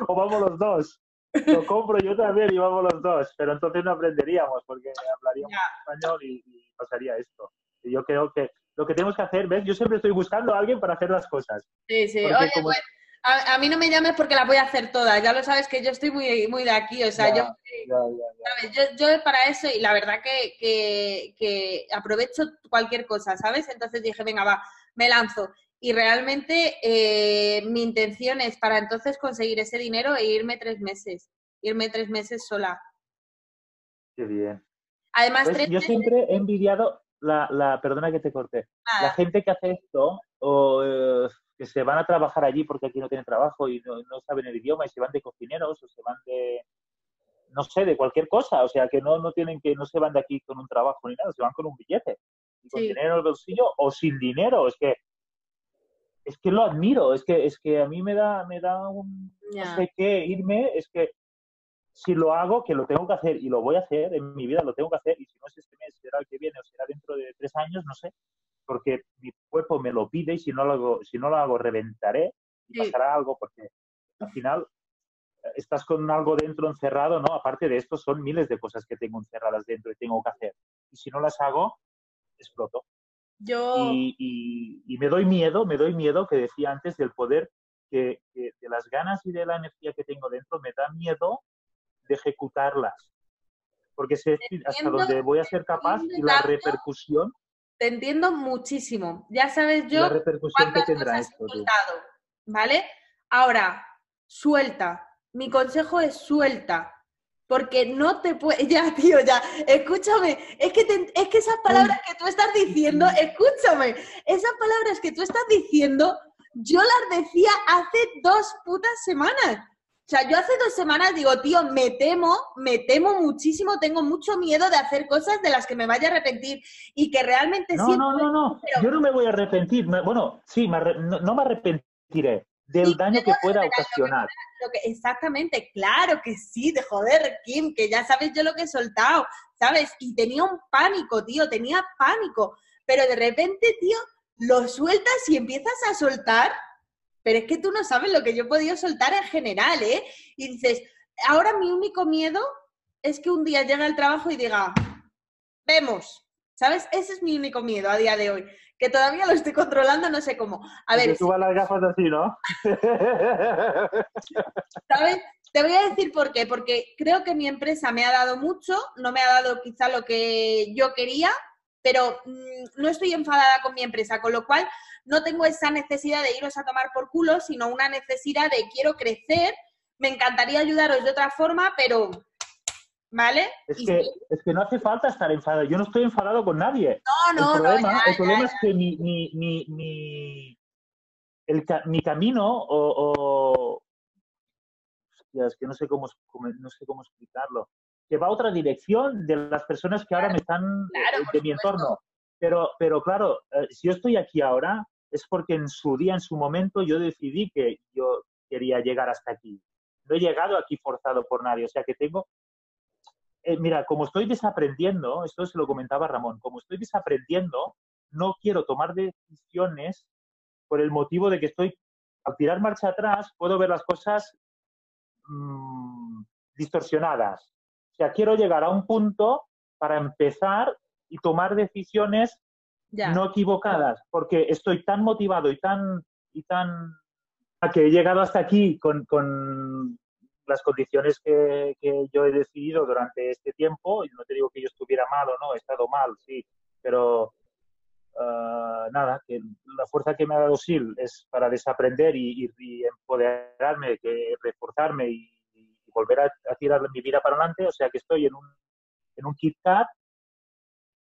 o vamos los dos. Lo compro yo también y vamos los dos. Pero entonces no aprenderíamos porque hablaríamos español y, y pasaría esto. Y yo creo que lo que tenemos que hacer, ¿ves? Yo siempre estoy buscando a alguien para hacer las cosas. Sí, sí. Oye, a, mí no me llames porque las voy a hacer todas. Ya lo sabes que yo estoy muy, muy de aquí. O sea, yo, ¿sabes? yo, para eso, y la verdad que, que, que, aprovecho cualquier cosa, ¿sabes? Entonces dije, venga, va, me lanzo. Y realmente eh, mi intención es para entonces conseguir ese dinero e irme tres meses. Irme tres meses sola. Qué bien. Además, pues yo siempre he envidiado la, la, perdona que te corté, la gente que hace esto o eh, que se van a trabajar allí porque aquí no tienen trabajo y no, saben el idioma y se van de cocineros o se van de, no sé, de cualquier cosa, o sea, que no, no tienen que, no se van de aquí con un trabajo ni nada, se van con un billete, con dinero en el bolsillo o sin dinero, es que es que lo admiro, es que es que a mí me da me da un no sé qué irme, es que si lo hago, que lo tengo que hacer y lo voy a hacer en mi vida, lo tengo que hacer y si no es este mes, será el que viene o será dentro de tres años, no sé, porque mi cuerpo me lo pide y si no lo hago, si no lo hago reventaré y pasará algo porque al final eh, estás con algo dentro encerrado, ¿no? Aparte de esto, son miles de cosas que tengo encerradas dentro y tengo que hacer. Y si no las hago, exploto. Yo... Y, y, me doy miedo, me doy miedo, que decía antes, del poder, que, de las ganas y de la energía que tengo dentro, me da miedo de ejecutarlas. Porque sé hasta dónde voy a ser capaz y la repercusión. Te entiendo muchísimo. Ya sabes yo. La repercusión que tendrá esto. ¿Vale? Ahora, suelta. Mi consejo es suelta. Porque no te puedes. Ya, tío, ya. Escúchame. Es que, es que esas palabras que tú estás diciendo, escúchame. Esas palabras que tú estás diciendo, yo las decía hace dos putas semanas. O sea, yo hace dos semanas digo, tío, me temo, me temo muchísimo, tengo mucho miedo de hacer cosas de las que me vaya a arrepentir y que realmente no, No, no, no, yo no me voy a arrepentir. bueno, sí, no, me arrepentiré del daño que pueda ocasionar. exactamente, claro que sí, de joder, Kim, que ya sabes yo lo que he soltado, ¿sabes? Y tenía un pánico, tío, tenía pánico. Pero de repente, tío, lo sueltas y empiezas a soltar pero es que tú no sabes lo que yo he podido soltar en general, ¿eh? Y dices, ahora mi único miedo es que un día llegue al trabajo y diga, vemos, ¿sabes? Ese es mi único miedo a día de hoy, que todavía lo estoy controlando, no sé cómo. A ver. Que suba las gafas así, ¿no? ¿Sabes? Te voy a decir por qué, porque creo que mi empresa me ha dado mucho, no me ha dado quizá lo que yo quería, pero mm, no estoy enfadada con mi empresa, con lo cual no tengo esa necesidad de iros a tomar por culo, sino una necesidad de quiero crecer, me encantaría ayudaros de otra forma, pero ¿Vale? Es, que, es que no hace falta estar enfadado. Yo no estoy enfadado con nadie. No, no, el problema, no. el problema es que mi, mi, mi, mi, el, mi camino o, es que no sé cómo, no sé cómo explicarlo. Que va a otra dirección de las personas que ahora me están eh, de mi entorno. Pero, pero claro, eh, si yo estoy aquí ahora, es porque en su día, en su momento, yo decidí que yo quería llegar hasta aquí. No he llegado aquí forzado por nadie, o sea que tengo... Eh, mira, como estoy desaprendiendo, esto se lo comentaba Ramón, como estoy desaprendiendo, no quiero tomar decisiones por el motivo de que estoy, al tirar marcha atrás, puedo ver las cosas mm, distorsionadas. Sea, quiero llegar a un punto para empezar y tomar decisiones no equivocadas, porque estoy tan motivado y tan, y tan que he llegado hasta aquí con, con las condiciones que, que, yo he decidido durante este tiempo, y no te digo que yo estuviera mal o no, he estado mal, sí, pero ah, nada, que la fuerza que me ha dado SIL es para desaprender y, y, empoderarme, que reforzarme y, volver a, a, tirar mi vida para adelante, o sea que estoy en un, en un Kit Kat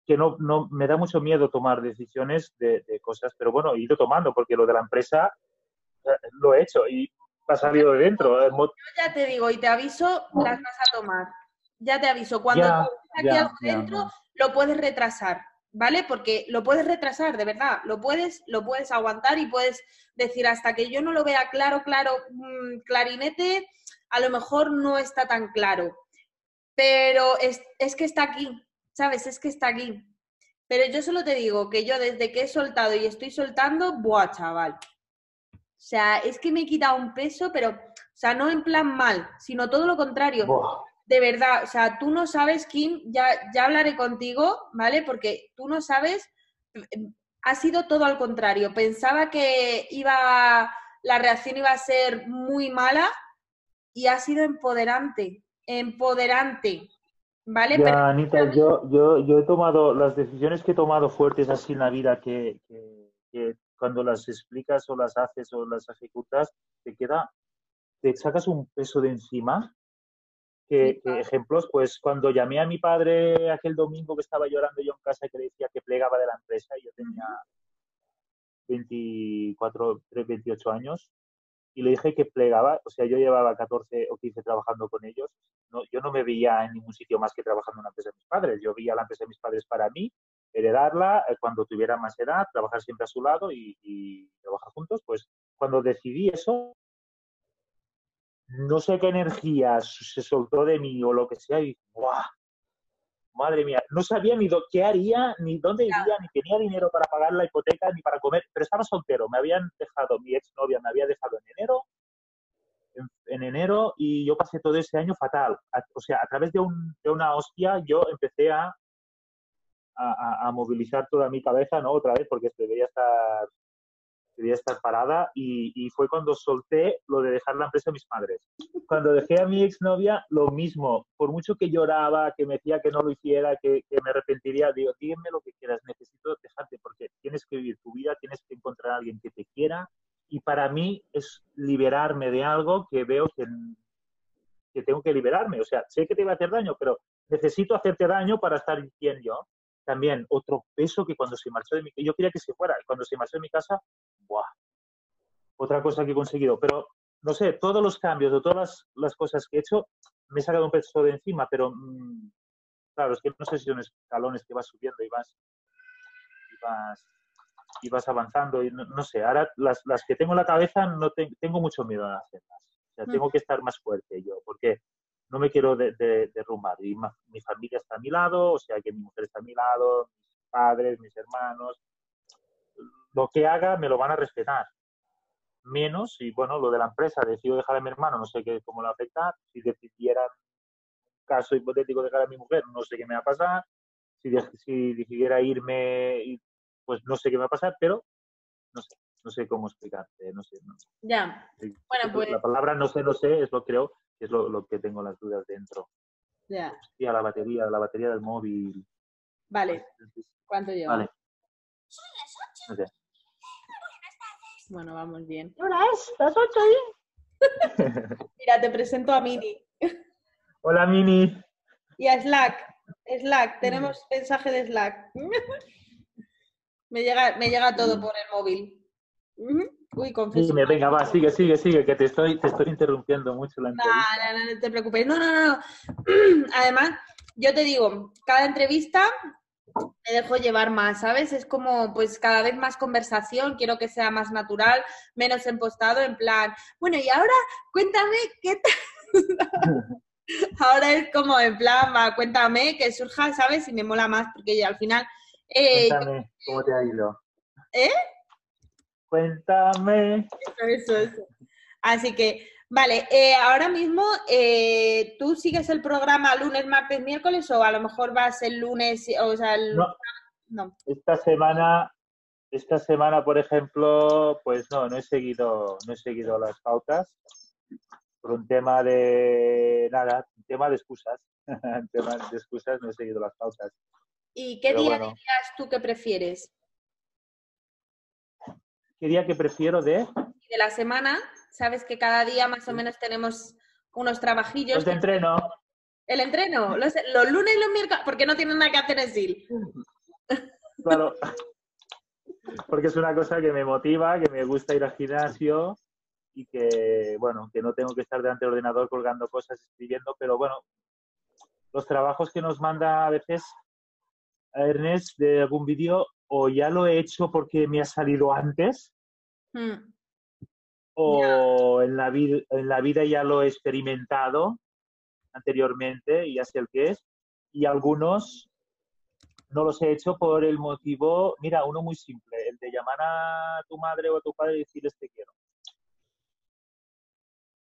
que no, no me da mucho miedo tomar decisiones de, cosas, pero bueno, he ido tomando porque lo de la empresa eh, lo he hecho y ha salido de dentro. Yo ya te digo y te aviso, las vas a tomar. Ya te aviso, cuando ya, aquí algo dentro, lo puedes retrasar, ¿vale? Porque lo puedes retrasar, de verdad, lo puedes, lo puedes aguantar y puedes decir hasta que yo no lo vea claro, claro, mm, clarinete, a lo mejor no está tan claro. Pero es, es que está aquí, ¿sabes? Es que está aquí. Pero yo solo te digo que yo desde que he soltado y estoy soltando, buah, chaval. O sea, es que me he quitado un peso, pero, o sea, no en plan mal, sino todo lo contrario. De verdad, o sea, tú no sabes, Kim, ya, ya hablaré contigo, ¿vale? Porque tú no sabes, ha sido todo al contrario. Pensaba que iba, la reacción iba a ser muy mala y ha sido empoderante, empoderante. ¿Vale? Ya, Anita, yo, yo, yo he tomado las decisiones que he tomado fuertes así en la vida que, que, cuando las explicas o las haces o las ejecutas, te queda, te sacas un peso de encima. Que, ejemplos, pues cuando llamé a mi padre aquel domingo que estaba llorando yo en casa y que le decía que plegaba de la empresa, y yo tenía 24, 28 años, y le dije que plegaba, o sea, yo llevaba 14 o 15 trabajando con ellos, no, yo no me veía en ningún sitio más que trabajando en la empresa de mis padres, yo veía la empresa de mis padres para mí, heredarla eh, cuando tuviera más edad, trabajar siempre a su lado y, trabajar juntos, pues cuando decidí eso, no sé qué energía se soltó de mí o lo que sea y ¡buah! Madre mía, no sabía ni qué haría, ni dónde iría, ni tenía dinero para pagar la hipoteca, ni para comer, pero estaba soltero, me habían dejado, mi exnovia me había dejado en enero, en, enero, y yo pasé todo ese año fatal. o sea, a través de, de una hostia yo empecé a, a, a, movilizar toda mi cabeza, ¿no? Otra vez, porque debería estar debía estar parada y, y, fue cuando solté lo de dejar la empresa a mis padres. Cuando dejé a mi exnovia, lo mismo. Por mucho que lloraba, que me decía que no lo hiciera, que, que me arrepentiría, digo, dígame lo que quieras, necesito dejarte porque tienes que vivir tu vida, tienes que encontrar a alguien que te quiera y para mí es liberarme de algo que veo que, que tengo que liberarme. O sea, sé que te va a hacer daño, pero necesito hacerte daño para estar bien yo también otro peso que cuando se marchó de mi yo quería que se fuera, cuando se marchó de mi casa, ¡buah! Otra cosa que he conseguido, pero no sé, todos los cambios o todas las, cosas que he hecho, me he sacado un peso de encima, pero mm, claro, es que no sé si son escalones que vas subiendo y vas, y vas, avanzando, y no, sé, ahora las, que tengo en la cabeza no tengo mucho miedo de hacerlas. O sea, mm. tengo que estar más fuerte yo, porque no me quiero derrumbar. Y mi familia está a mi lado, o sea que mi mujer está a mi lado, mis padres, mis hermanos. Lo que haga me lo van a respetar. Menos, y bueno, lo de la empresa, decido dejar a mi hermano, no sé qué, cómo lo va a afectar. Si decidieran, caso hipotético, dejar a mi mujer, no sé qué me va a pasar. Si, si decidiera irme, pues no sé qué me va a pasar, pero no sé, no sé cómo explicarte, no sé. Ya. Bueno, pues... La palabra no sé, no sé, es lo creo, es lo, que tengo las dudas dentro. Ya. Hostia, la batería, la batería del móvil. Vale. ¿Cuánto lleva? Vale. Bueno, vamos bien. ¿Qué hora es? ¿Las ocho ahí? Mira, te presento a Mini. Hola, Mini. Y a Slack. Slack, tenemos mensaje de Slack. me, llega, me llega todo por el móvil. Uy, confieso. venga, va, sigue, sigue, sigue, que te estoy, te estoy interrumpiendo mucho la entrevista. No, no, no, te preocupes. No, no, no. Además, yo te digo, cada entrevista me dejo llevar más, ¿sabes? Es como, pues, cada vez más conversación, quiero que sea más natural, menos empostado, en plan, bueno, y ahora cuéntame qué tal. ahora es como, en plan, va, cuéntame, que surja, ¿sabes? Y me mola más, porque al final... Eh, cuéntame, ¿cómo te ha ido? ¿Eh? Cuéntame. Eso, eso, Así que, vale, eh, ahora mismo eh, tú sigues el programa lunes, martes, miércoles o a lo mejor vas el lunes, o sea, el... no. Esta semana, esta semana, por ejemplo, pues no, no he seguido, no he seguido las pautas por un tema de nada, un tema de excusas, un tema de excusas no he seguido las pautas. ¿Y qué día dirías tú que prefieres? ¿Qué día que prefiero de? De la semana, sabes que cada día más o menos tenemos unos trabajillos. Los de entreno. El entreno, los, lunes y los miércoles, porque no tienen nada que hacer en SIL. Claro, porque es una cosa que me motiva, que me gusta ir al gimnasio y que, bueno, que no tengo que estar delante del ordenador colgando cosas, escribiendo, pero bueno, los trabajos que nos manda a veces Ernest de algún vídeo, o ya lo he hecho porque me ha salido antes, Hmm. O en, la vida, ya lo he experimentado anteriormente y ya sé el que es. Y algunos no los he hecho por el motivo, mira, uno muy simple, el de llamar a tu madre o a tu padre y decirles te quiero.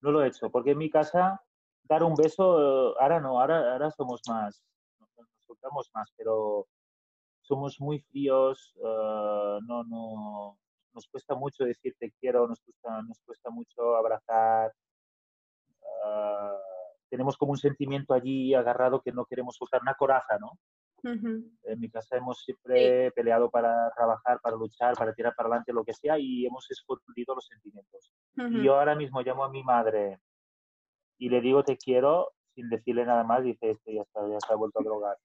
No lo he hecho, porque en mi casa dar un beso, ahora no, ahora, ahora somos más, nos soltamos más, pero somos muy fríos, uh, no, no, nos cuesta mucho decir te quiero, nos cuesta, nos cuesta mucho abrazar. Uh, tenemos como un sentimiento allí agarrado que no queremos soltar, una coraza, ¿no? En mi casa hemos siempre peleado para trabajar, para luchar, para tirar para adelante, lo que sea, y hemos escondido los sentimientos. Y yo ahora mismo llamo a mi madre y le digo te quiero sin decirle nada más, dice este ya está, ya está vuelto a drogar.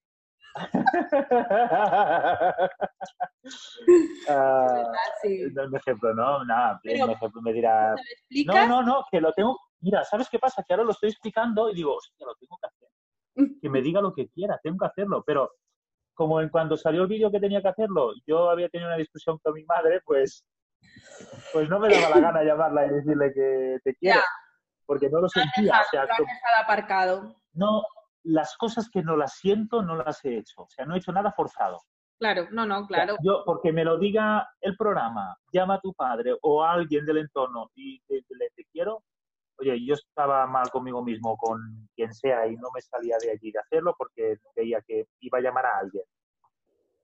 sí. Un ejemplo, ¿no? Nada, un ejemplo me dirá. No, no, no, que lo tengo. Mira, ¿sabes qué pasa? Que ahora lo estoy explicando y digo, hostia, lo tengo que hacer. Que me diga lo que quiera, tengo que hacerlo. Pero como en cuando salió el vídeo que tenía que hacerlo, yo había tenido una discusión con mi madre, pues, pues no me daba la gana llamarla y decirle que te quiero. Porque no lo sentía. o sea, aparcado. No, las cosas que no las siento no las he hecho. O sea, no he hecho nada forzado. Claro, no, no, claro. yo, porque me lo diga el programa, llama a tu padre o a alguien del entorno y te, te, quiero, oye, yo estaba mal conmigo mismo, con quien sea, y no me salía de allí de hacerlo porque veía que iba a llamar a alguien.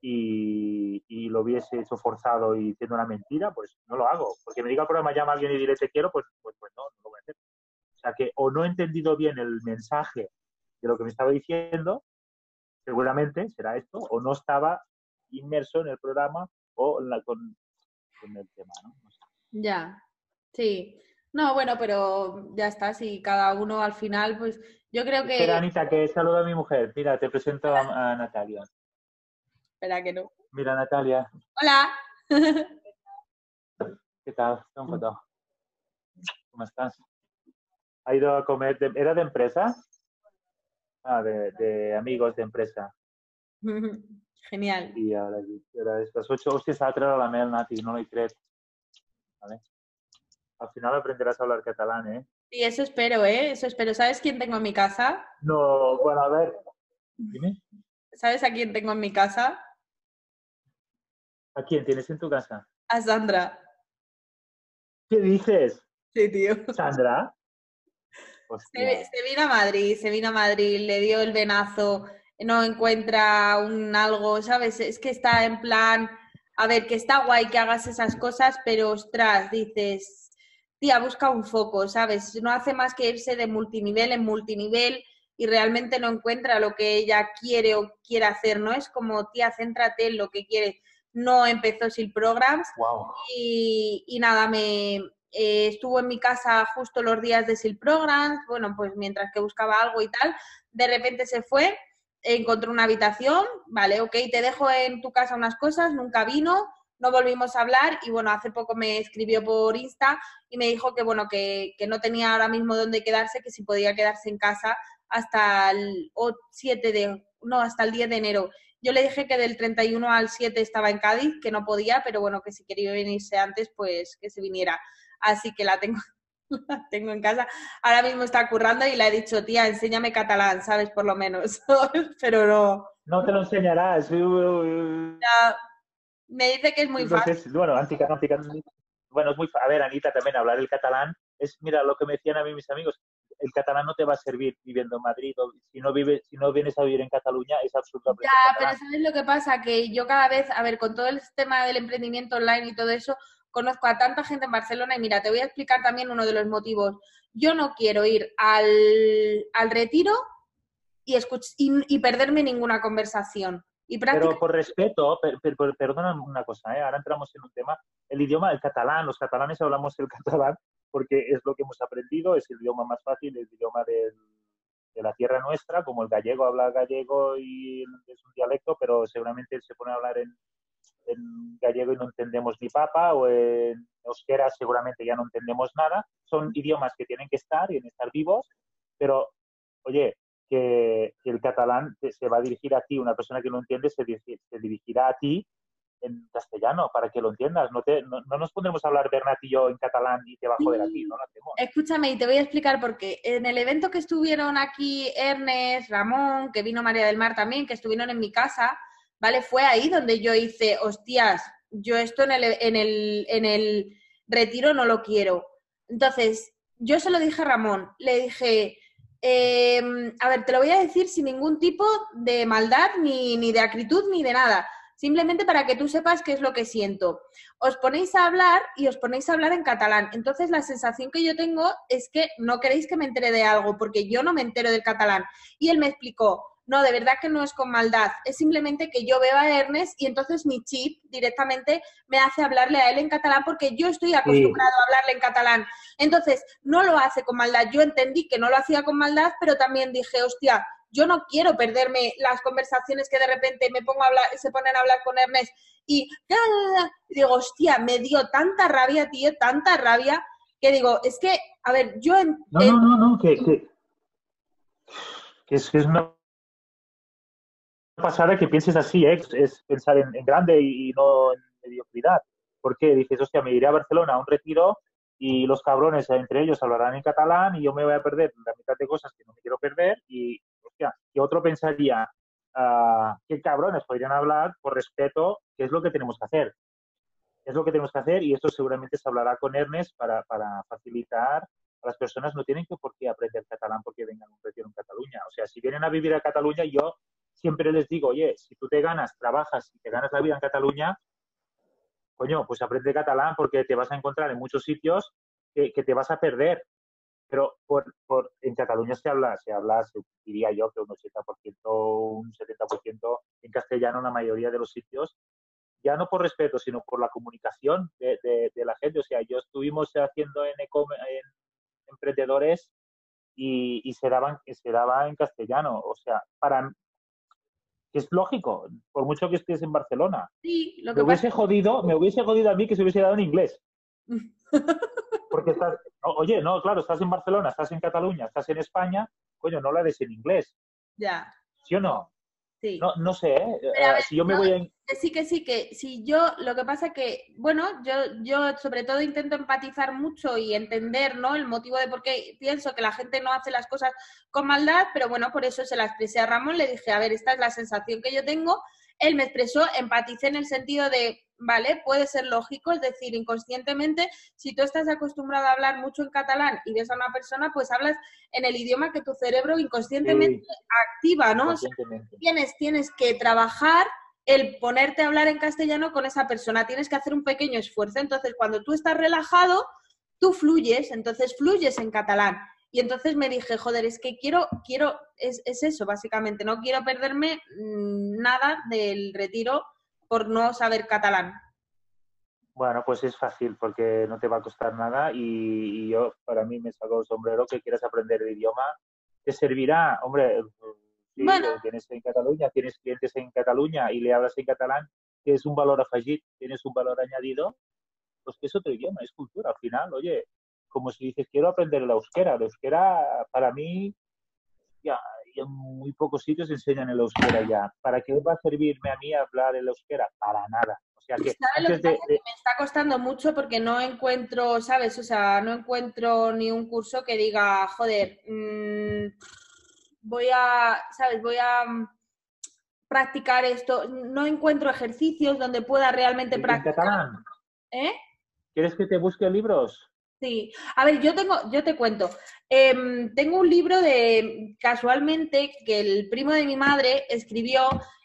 Y, y, lo hubiese hecho forzado y siendo una mentira, pues no lo hago. Porque me diga el programa, llama a alguien y diré te quiero, pues, pues, pues no, no lo voy a hacer. O sea que o no he entendido bien el mensaje de lo que me estaba diciendo, seguramente será esto, o no estaba inmerso en el programa o con, el tema, ¿no? Ya, sí. No, bueno, pero ya está, si cada uno al final, pues yo creo que... Espera, Anita, que saluda a mi mujer. Mira, te presento a, Natalia. Espera que no. Mira, Natalia. Hola. ¿Qué tal? ¿Cómo estás? ¿Ha ido a comer? ¿Era de empresa? Ah, de, amigos de empresa. Genial. Y ahora, ahora estas ocho hostias a traer a la mel, Nati, no lo crees. ¿Vale? Al final aprenderás a hablar catalán, ¿eh? Sí, eso espero, ¿eh? Eso espero. ¿Sabes quién tengo en mi casa? No, bueno, a ver. Dime. ¿Sabes a quién tengo en mi casa? ¿A quién tienes en tu casa? A Sandra. ¿Qué dices? Sí, tío. ¿Sandra? Se, vino a Madrid, se vino a Madrid, le dio el venazo, no encuentra un algo, ¿sabes? Es que está en plan, a ver, que está guay que hagas esas cosas, pero ostras, dices, tía, busca un foco, ¿sabes? No hace más que irse de multinivel en multinivel y realmente no encuentra lo que ella quiere o quiere hacer, ¿no? Es como, tía, céntrate en lo que quiere. No empezó sin programs y, y nada, me, eh, estuvo en mi casa justo los días de Sil Programs, bueno, pues mientras que buscaba algo y tal, de repente se fue, encontró una habitación, vale, ok, te dejo en tu casa unas cosas, nunca vino, no volvimos a hablar y bueno, hace poco me escribió por Insta y me dijo que bueno, que, que no tenía ahora mismo dónde quedarse, que si podía quedarse en casa hasta el 7 de, no, hasta el 10 de enero. Yo le dije que del 31 al 7 estaba en Cádiz, que no podía, pero bueno, que si quería venirse antes, pues que se viniera así que la tengo, tengo en casa. Ahora mismo está currando y le he dicho, tía, enséñame catalán, ¿sabes? Por lo menos, pero no. No te lo enseñarás. me dice que es muy fácil. Bueno, bueno, es muy A ver, Anita, también hablar el catalán es, mira, lo que me decían a mí mis amigos, el catalán no te va a servir viviendo en Madrid o si no vives, si no vienes a vivir en Cataluña es absolutamente. Ya, pero ¿sabes lo que pasa? Que yo cada vez, a ver, con todo el tema del emprendimiento online y todo eso, conozco a tanta gente en Barcelona y mira, te voy a explicar también uno de los motivos. Yo no quiero ir al, al retiro y, y, perderme ninguna conversación. Y Pero por respeto, perdona una cosa, ¿eh? ahora entramos en un tema, el idioma, el catalán, los catalanes hablamos el catalán porque es lo que hemos aprendido, es el idioma más fácil, el idioma de la tierra nuestra, como el gallego habla gallego y es un dialecto, pero seguramente se pone a hablar en, en gallego y no entendemos ni papa, o en euskera seguramente ya no entendemos nada. Son idiomas que tienen que estar y en estar vivos, pero, oye, que, el catalán se va a dirigir a ti, una persona que no entiende se, dirigirá a ti en castellano para que lo entiendas. No, te, no, nos pondremos a hablar Bernat y yo en catalán y te va a joder a ti, no lo hacemos. Escúchame y te voy a explicar por qué. En el evento que estuvieron aquí Ernest, Ramón, que vino María del Mar también, que estuvieron en mi casa, ¿vale? Fue ahí donde yo hice, hostias, yo esto en el, en el, en el retiro no lo quiero. Entonces, yo se lo dije a Ramón, le dije, em, a ver, te lo voy a decir sin ningún tipo de maldad, ni, ni de acritud, ni de nada. simplemente para que tú sepas qué es lo que siento. Os ponéis a hablar y os ponéis a hablar en catalán. Entonces la sensación que yo tengo es que no queréis que me entere de algo, porque yo no me entero del catalán. Y él me explicó, no, de verdad que no es con maldad, es simplemente que yo veo a Ernest y entonces mi chip directamente me hace hablarle a él en catalán porque yo estoy acostumbrado a hablarle en catalán. Entonces, no lo hace con maldad. Yo entendí que no lo hacía con maldad, pero también dije, hostia, yo no quiero perderme las conversaciones que de repente me pongo a hablar, se ponen a hablar con Ernest y digo, hostia, me dio tanta rabia, tío, tanta rabia, que digo, es que, a ver, yo... no, no, no, no, que, que, que es, que es una pasada que pienses así, ¿eh? es pensar en, grande y, no en mediocridad. Porque dices, hostia, me iré a Barcelona a un retiro y los cabrones entre ellos hablarán en catalán y yo me voy a perder la mitad de cosas que no me quiero perder y, hostia, y otro pensaría, uh, qué cabrones podrían hablar por respeto, qué es lo que tenemos que hacer. Es lo que tenemos que hacer y esto seguramente se hablará con Ernest para, para facilitar las personas no tienen que por qué aprender catalán porque vengan a un retiro en Cataluña. O sea, si vienen a vivir a Cataluña, yo siempre les digo, oye, si tú te ganas, trabajas y te ganas la vida en Cataluña, coño, pues aprende catalán porque te vas a encontrar en muchos sitios que, te vas a perder. Pero por, por, en Cataluña se habla, se habla, diría yo que un 80%, un 70% en castellano en la mayoría de los sitios, ya no por respeto, sino por la comunicación de, la gente. O sea, yo estuvimos haciendo en, en emprendedores y, y, se, daban, se daba en castellano. O sea, para, que es lógico, por mucho que estés en Barcelona. Sí, lo que me hubiese jodido, me hubiese jodido a mí que se hubiese dado en inglés. Porque estás, oye, no, claro, estás en Barcelona, estás en Cataluña, estás en España, coño, no la des en inglés. Ya. ¿Sí o no? No, no sé, ¿eh? eh si yo me voy a... Sí que sí, que si yo, lo que pasa que, bueno, yo, yo sobre todo intento empatizar mucho y entender, ¿no? El motivo de por qué pienso que la gente no hace las cosas con maldad, pero bueno, por eso se la expresé a Ramón, le dije, a ver, esta es la sensación que yo tengo. Él me expresó, empaticé en el sentido de, ¿vale? Puede ser lógico, es decir, inconscientemente, si tú estás acostumbrado a hablar mucho en catalán y ves a una persona, pues hablas en el idioma que tu cerebro inconscientemente activa, ¿no? tienes, tienes que trabajar el ponerte a hablar en castellano con esa persona, tienes que hacer un pequeño esfuerzo. Entonces, cuando tú estás relajado, tú fluyes, entonces fluyes en catalán. Y entonces me dije, joder, es que quiero, quiero, es, es eso, básicamente, no quiero perderme mm, nada del retiro por no saber catalán? Bueno, pues es fácil porque no te va a costar nada y, yo, para mí, me saco el sombrero que quieras aprender el idioma. Te servirá, hombre, si tienes en Cataluña, tienes clientes en Cataluña y le hablas en catalán, que es un valor afegit, tienes un valor añadido, pues que es otro idioma, es cultura. Al final, oye, como si dices, quiero aprender el euskera. El euskera, para mí, ya, en muy pocos sitios enseñan el euskera ya. ¿Para qué va a servirme a mí hablar el euskera? Para nada. O sea que, me está costando mucho porque no encuentro, ¿sabes? O sea, no encuentro ni un curso que diga, joder, mm, voy a, ¿sabes? Voy a mm, practicar esto. No encuentro ejercicios donde pueda realmente practicar. ¿Eh? ¿Quieres que te busque libros? Sí, a ver, yo tengo, yo te cuento. Em, tengo un libro de, casualmente, que el primo de mi madre escribió,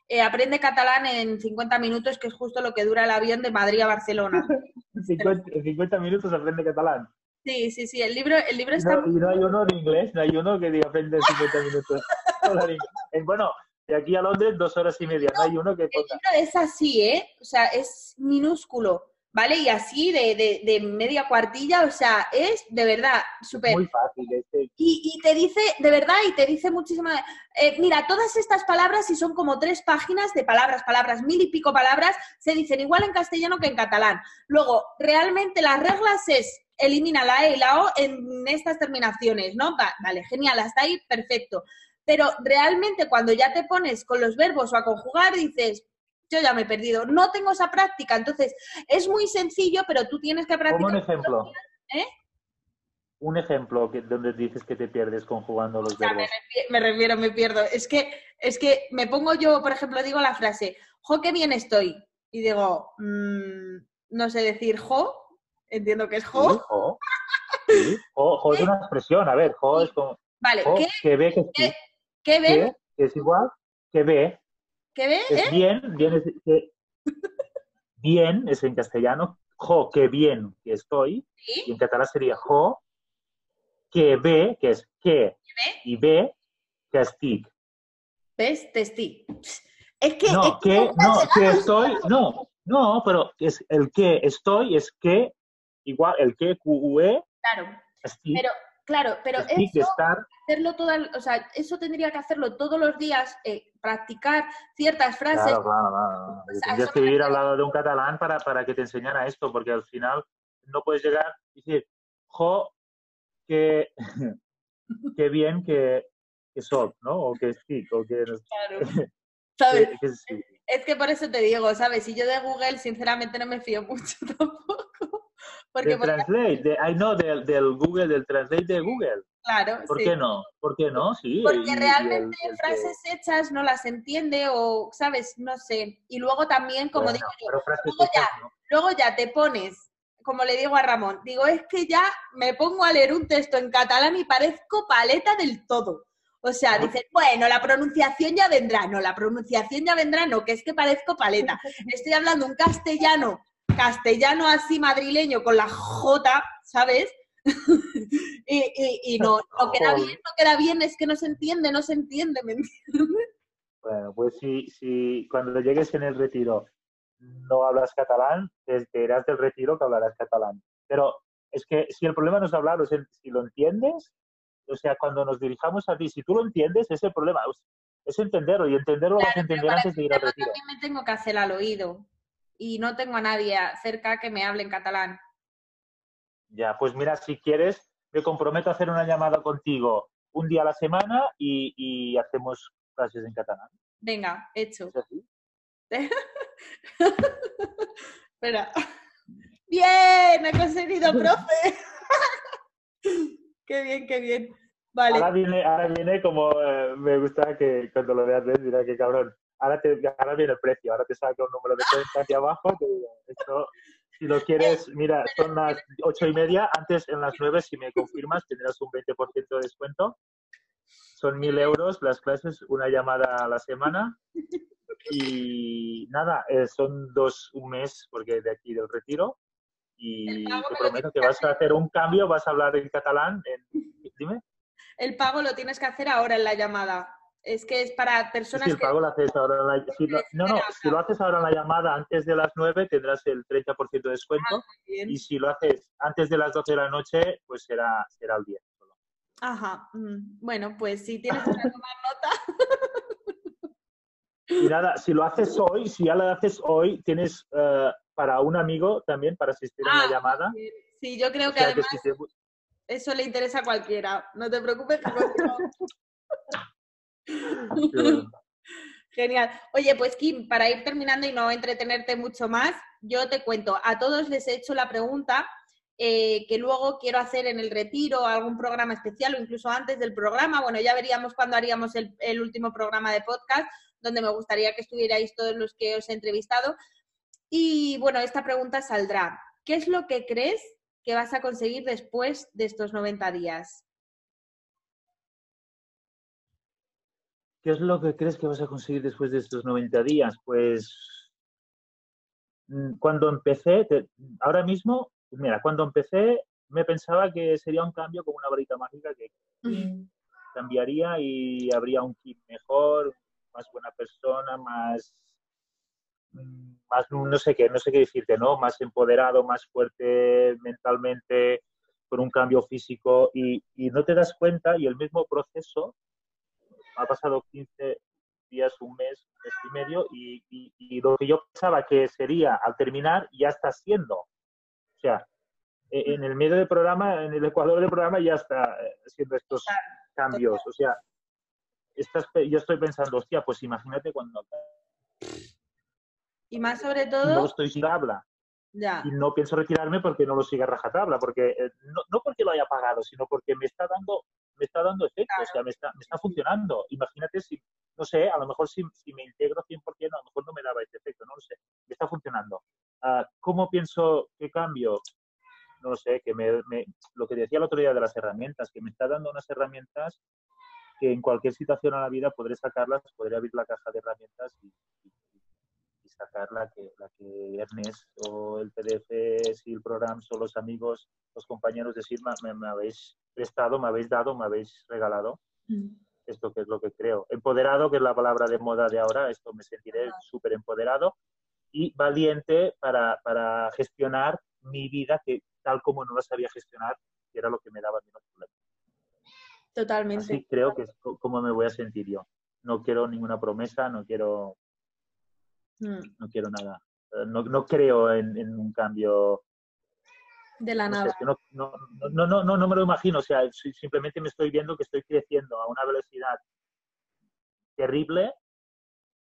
eh, Aprende catalán en 50 minutos, que es justo lo que dura el avión de Madrid a Barcelona. en 50, minutos aprende catalán. Sí, sí, sí, el libro, el libro está... No, y no hay uno en inglés, no hay uno que diga aprende en 50 minutos. bueno, de aquí a Londres, dos horas y media, no, hay uno que... El libro es así, ¿eh? O sea, es minúsculo ¿vale? Y así de, de, media cuartilla, o sea, es de verdad súper... Muy fácil. Este. Y, y, te dice, de verdad, y te dice muchísimas... Eh, mira, todas estas palabras, si son como tres páginas de palabras, palabras, mil y pico palabras, se dicen igual en castellano que en catalán. Luego, realmente las reglas es elimina la E y la O en estas terminaciones, ¿no? vale, genial, hasta ahí, perfecto. Pero realmente cuando ya te pones con los verbos o a conjugar, dices, yo ya me he perdido. No tengo esa práctica, entonces es muy sencillo, pero tú tienes que practicar. un ejemplo. ¿Eh? Un ejemplo que, donde dices que te pierdes conjugando los verbos. Me refiero, me pierdo. Es que, es que me pongo yo, por ejemplo, digo la frase, jo, qué bien estoy. Y digo, mm, no sé decir jo, entiendo que es jo. Sí, jo. jo, es una expresión, a ver, jo es como... Vale, ¿qué, que ve que. ¿Qué, ve? es igual que ve. ¿Qué ve? Es bien, bien es, que, Bien es en castellano, jo, qué bien que estoy. Y en catalán sería jo, que ve, que es que, y ve, que estic. ¿Ves? Testi. Es que. No, que, no, que estoy, no, no, pero es el que estoy es que, igual, el que, QE. Claro. Pero, claro, pero eso, hacerlo todo, o sea, eso tendría que hacerlo todos los días, eh, practicar ciertas frases. Claro, claro, claro. Pues Tendrías que vivir al lado de un catalán para, para que te enseñara esto, porque al final no puedes llegar y decir, jo, que, qué bien que, que soy, ¿no? O que sí, o que... Claro. ¿Sabes? Es que por eso te digo, ¿sabes? Si yo de Google, sinceramente, no me fío mucho tampoco. Porque del Translate, de, I know, del, del, Google, del Translate de Google. Claro, ¿Por qué no? ¿Por qué no? Sí. Porque realmente frases hechas no las entiende o, ¿sabes? No sé. Y luego también, como digo yo, luego, ya, luego ya te pones, como le digo a Ramón, digo, es que ya me pongo a leer un texto en catalán y parezco paleta del todo. O sea, dices, bueno, la pronunciación ya vendrá. No, la pronunciación ya vendrá, no, que es que parezco paleta. Estoy hablando un castellano, castellano así madrileño con la J, ¿sabes? y, no, no queda bien, no queda bien, es que no se entiende, no se entiende, ¿me entiendes? Bueno, pues si, si cuando llegues en el retiro no hablas catalán, te irás del retiro que hablarás catalán. Pero es que si el problema no es hablar, o sea, si lo entiendes, o sea, cuando nos dirijamos a ti, si tú lo entiendes, ese es el problema, es entenderlo y entenderlo vas a entender antes de ir al retiro. También me tengo que hacer al oído y no tengo a nadie cerca que me hable en catalán. Ya, pues mira, si quieres, me comprometo a hacer una llamada contigo un día a la semana y, hacemos clases en catalán. Venga, hecho. Espera. Bien, he conseguido, profe. Qué bien, qué bien. Vale. Ahora viene, ahora viene como eh, me gusta que cuando lo veas, dirá que cabrón. Ahora, te, ahora viene el precio, ahora te saca un número de cuenta aquí abajo. esto, si lo quieres, mira, son las ocho y media. Antes, en las nueve, si me confirmas, tendrás un 20% de descuento. Son mil euros las clases, una llamada a la semana. Y nada, eh, son dos, un mes, porque de aquí del retiro y te prometo que vas a hacer un cambio, vas a hablar en catalán. Dime. El pago lo tienes que hacer ahora en la llamada. Es que es para personas sí, el pago lo haces ahora en la... si lo... No, no, si lo haces ahora en la llamada antes de las 9 tendrás el 30% de descuento ah, y si lo haces antes de las 12 de la noche pues será, será el 10 solo. Ajá, mm, bueno, pues si tienes que tomar nota. y nada, si lo haces hoy, si ya lo haces hoy, tienes uh, para un amigo también, para asistir a la ah, llamada. Sí, yo creo que además eso le interesa a cualquiera. No te preocupes. Genial. Oye, pues Kim, para ir terminando y no entretenerte mucho más, yo te cuento, a todos les he hecho la pregunta eh, que luego quiero hacer en el retiro, algún programa especial o incluso antes del programa. Bueno, ya veríamos cuando haríamos el, el último programa de podcast, donde me gustaría que estuvierais todos los que os he entrevistado. Y bueno, esta pregunta saldrá. ¿Qué es lo que crees que vas a conseguir después de estos 90 días? ¿Qué es lo que crees que vas a conseguir después de estos 90 días? Pues mm, cuando empecé, ahora mismo, mira, cuando empecé me pensaba que sería un cambio como una varita mágica que cambiaría y habría un kit mejor, más buena persona, más más, no sé qué, no sé qué decirte, ¿no? Más empoderado, más fuerte mentalmente, con un cambio físico y, y no te das cuenta y el mismo proceso ha pasado 15 días, un mes, un mes y medio y, y, lo que yo pensaba que sería al terminar ya está siendo. O sea, e, en el medio del programa, en el ecuador del programa ya está haciendo estos cambios. O sea, estás, yo estoy pensando, hostia, pues imagínate cuando y más sobre todo... No estoy sin habla. Ya. Y no pienso retirarme porque no lo siga rajatabla, porque eh, no, no, porque lo haya pagado, sino porque me está dando, me está dando efecto, o sea, me está, me está funcionando. Imagínate si, no sé, a lo mejor si, si me integro 100%, a lo mejor no me daba este efecto, no lo sé, me está funcionando. Uh, ¿Cómo pienso que cambio? No lo sé, que me, me, lo que decía el otro día de las herramientas, que me está dando unas herramientas que en cualquier situación a la vida podré sacarlas, podré abrir la caja de herramientas y, y sacar la que, la que Ernest o el PDF, si el programa o los amigos, los compañeros de SIL me, habéis prestado, me habéis dado, me habéis regalado. Mm. Esto que es lo que creo. Empoderado, que es la palabra de moda de ahora, esto me sentiré súper empoderado y valiente para, para, gestionar mi vida que tal como no la sabía gestionar, que era lo que me daba menos problemas. Totalmente. Así creo que es como me voy a sentir yo. No quiero ninguna promesa, no quiero, mm. no quiero nada. Eh, no, no creo en, en, un cambio de la nada. no, no, no, no, no, me lo imagino. O sea, simplemente me estoy viendo que estoy creciendo a una velocidad terrible,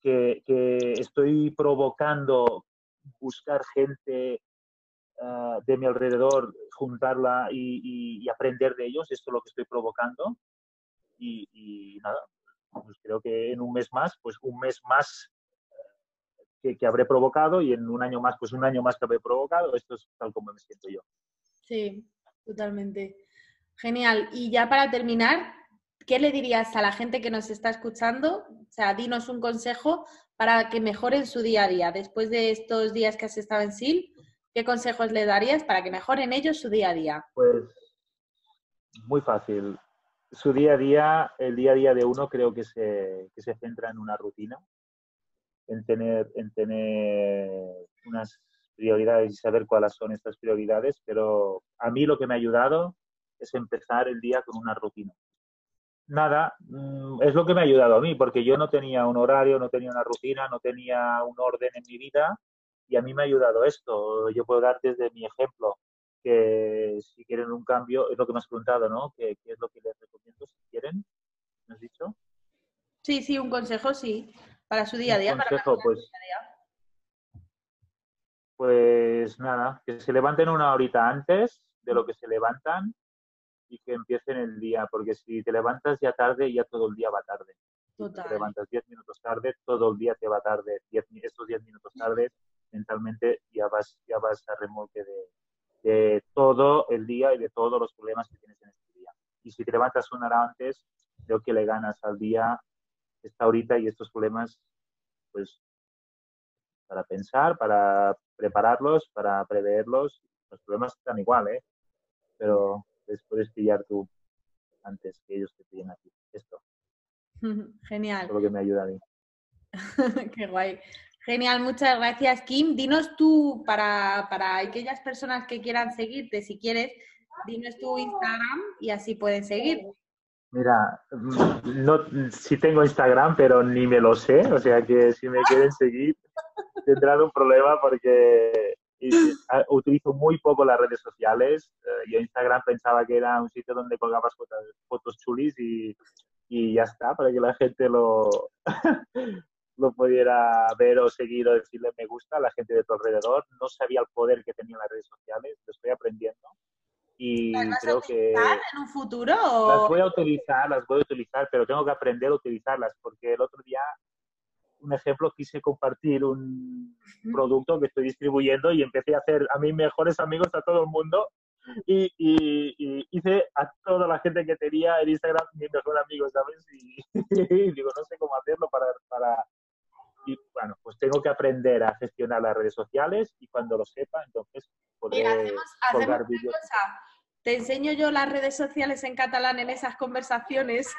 que, que estoy provocando buscar gente Ah, de mi alrededor, juntarla y, aprender de ellos, esto es lo que estoy provocando. Y, nada, pues creo que en un mes más, pues un mes más que, que, habré provocado y en un año más, pues un año más que habré provocado. Esto es tal como me siento yo. Sí, totalmente. Genial. Y ya para terminar, ¿qué le dirías a la gente que nos está escuchando? O sea, dinos un consejo para que mejoren su día a día. Después de estos días que has estado en SIL, ¿qué consejos le darías para que mejoren ellos su día a día? Pues muy fácil. Su día a día, el día a día de uno creo que se, que se centra en una rutina, en tener, en tener unas prioridades y saber cuáles son estas prioridades, pero a mí lo que me ha ayudado es empezar el día con una rutina. Nada, mm, es lo que me ha ayudado a mí, porque yo no tenía un horario, no tenía una rutina, no tenía un orden en mi vida y a mí me ha ayudado esto. Yo puedo dar desde mi ejemplo que si quieren un cambio, es lo que me has preguntado, ¿no? ¿Qué, es lo que les recomiendo si quieren? ¿Me has dicho? Sí, sí, un consejo, sí, para su día a día. Un consejo, pues, pues nada, que se levanten una horita antes de lo que se levantan y que empiecen el día, porque si te levantas ya tarde, ya todo el día va tarde. Si te levantas 10 minutos tarde, todo el día te va tarde. Diez, estos 10 minutos tarde mentalmente ya vas, ya vas a remolque de, todo el día y de todos los problemas que tienes en este día. Y si te levantas una hora antes, creo que le ganas al día esta horita y estos problemas, pues para pensar, para prepararlos, para preverlos. Los problemas están igual, ¿eh? Pero les puedes pillar tú antes que ellos te pillen a ti. Esto. Genial. Es lo que me ayuda a mí. Qué guay. Genial, muchas gracias, Kim. Dinos tú, para, para aquellas personas que quieran seguirte, si quieres, dinos tu Instagram y así pueden seguir. Mira, mm, no, sí tengo Instagram, pero ni me lo sé. O sea que si me quieren seguir, tendrán un problema porque utilizo muy poco las redes sociales. Eh, yo Instagram pensaba que era un sitio donde colgabas fotos, chulis y, y ya está, para que la gente lo, lo pudiera ver o seguir o decirle me gusta a la gente de tu alrededor. No sabía el poder que tenían las redes sociales, lo estoy aprendiendo. Y creo que en un futuro las voy a utilizar, las voy a utilizar, pero tengo que aprender a utilizarlas porque el otro día un ejemplo, quise compartir un producto que estoy distribuyendo y empecé a hacer a mis mejores amigos, a todo el mundo, y, hice a toda la gente que tenía en Instagram mi mejor amigo, ¿sabes? Y, y, digo, no sé cómo hacerlo para, para, y bueno, pues tengo que aprender a gestionar las redes sociales y cuando lo sepa, entonces podré colgar vídeos. Te enseño yo las redes sociales en catalán en esas conversaciones.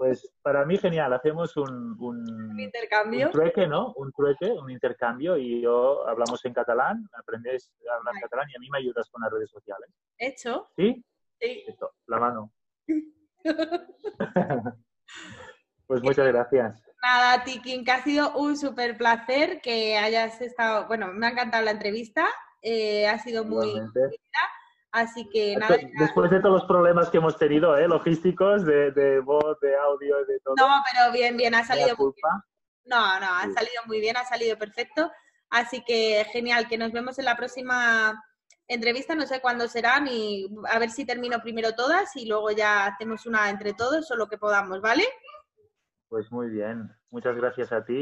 Pues para mí genial, hacemos un, un, intercambio. Un trueque, ¿no? Un trueque, un intercambio y yo hablamos en catalán, aprendes a hablar catalán y a mí me ayudas con las redes sociales. ¿Hecho? ¿Sí? Sí. la mano. pues muchas gracias. Nada, Tiki, que ha sido un súper placer que hayas estado, bueno, me ha encantado la entrevista, eh, ha sido muy así que nada. Después de todos los problemas que hemos tenido, ¿eh? logísticos, de, de voz, de audio, de todo. No, pero bien, bien, ha salido muy bien. No, no, ha salido muy bien, ha salido perfecto. Así que genial, que nos vemos en la próxima entrevista, no sé cuándo serán y a ver si termino primero todas y luego ya hacemos una entre todos o lo que podamos, ¿vale? Pues muy bien. Muchas gracias a ti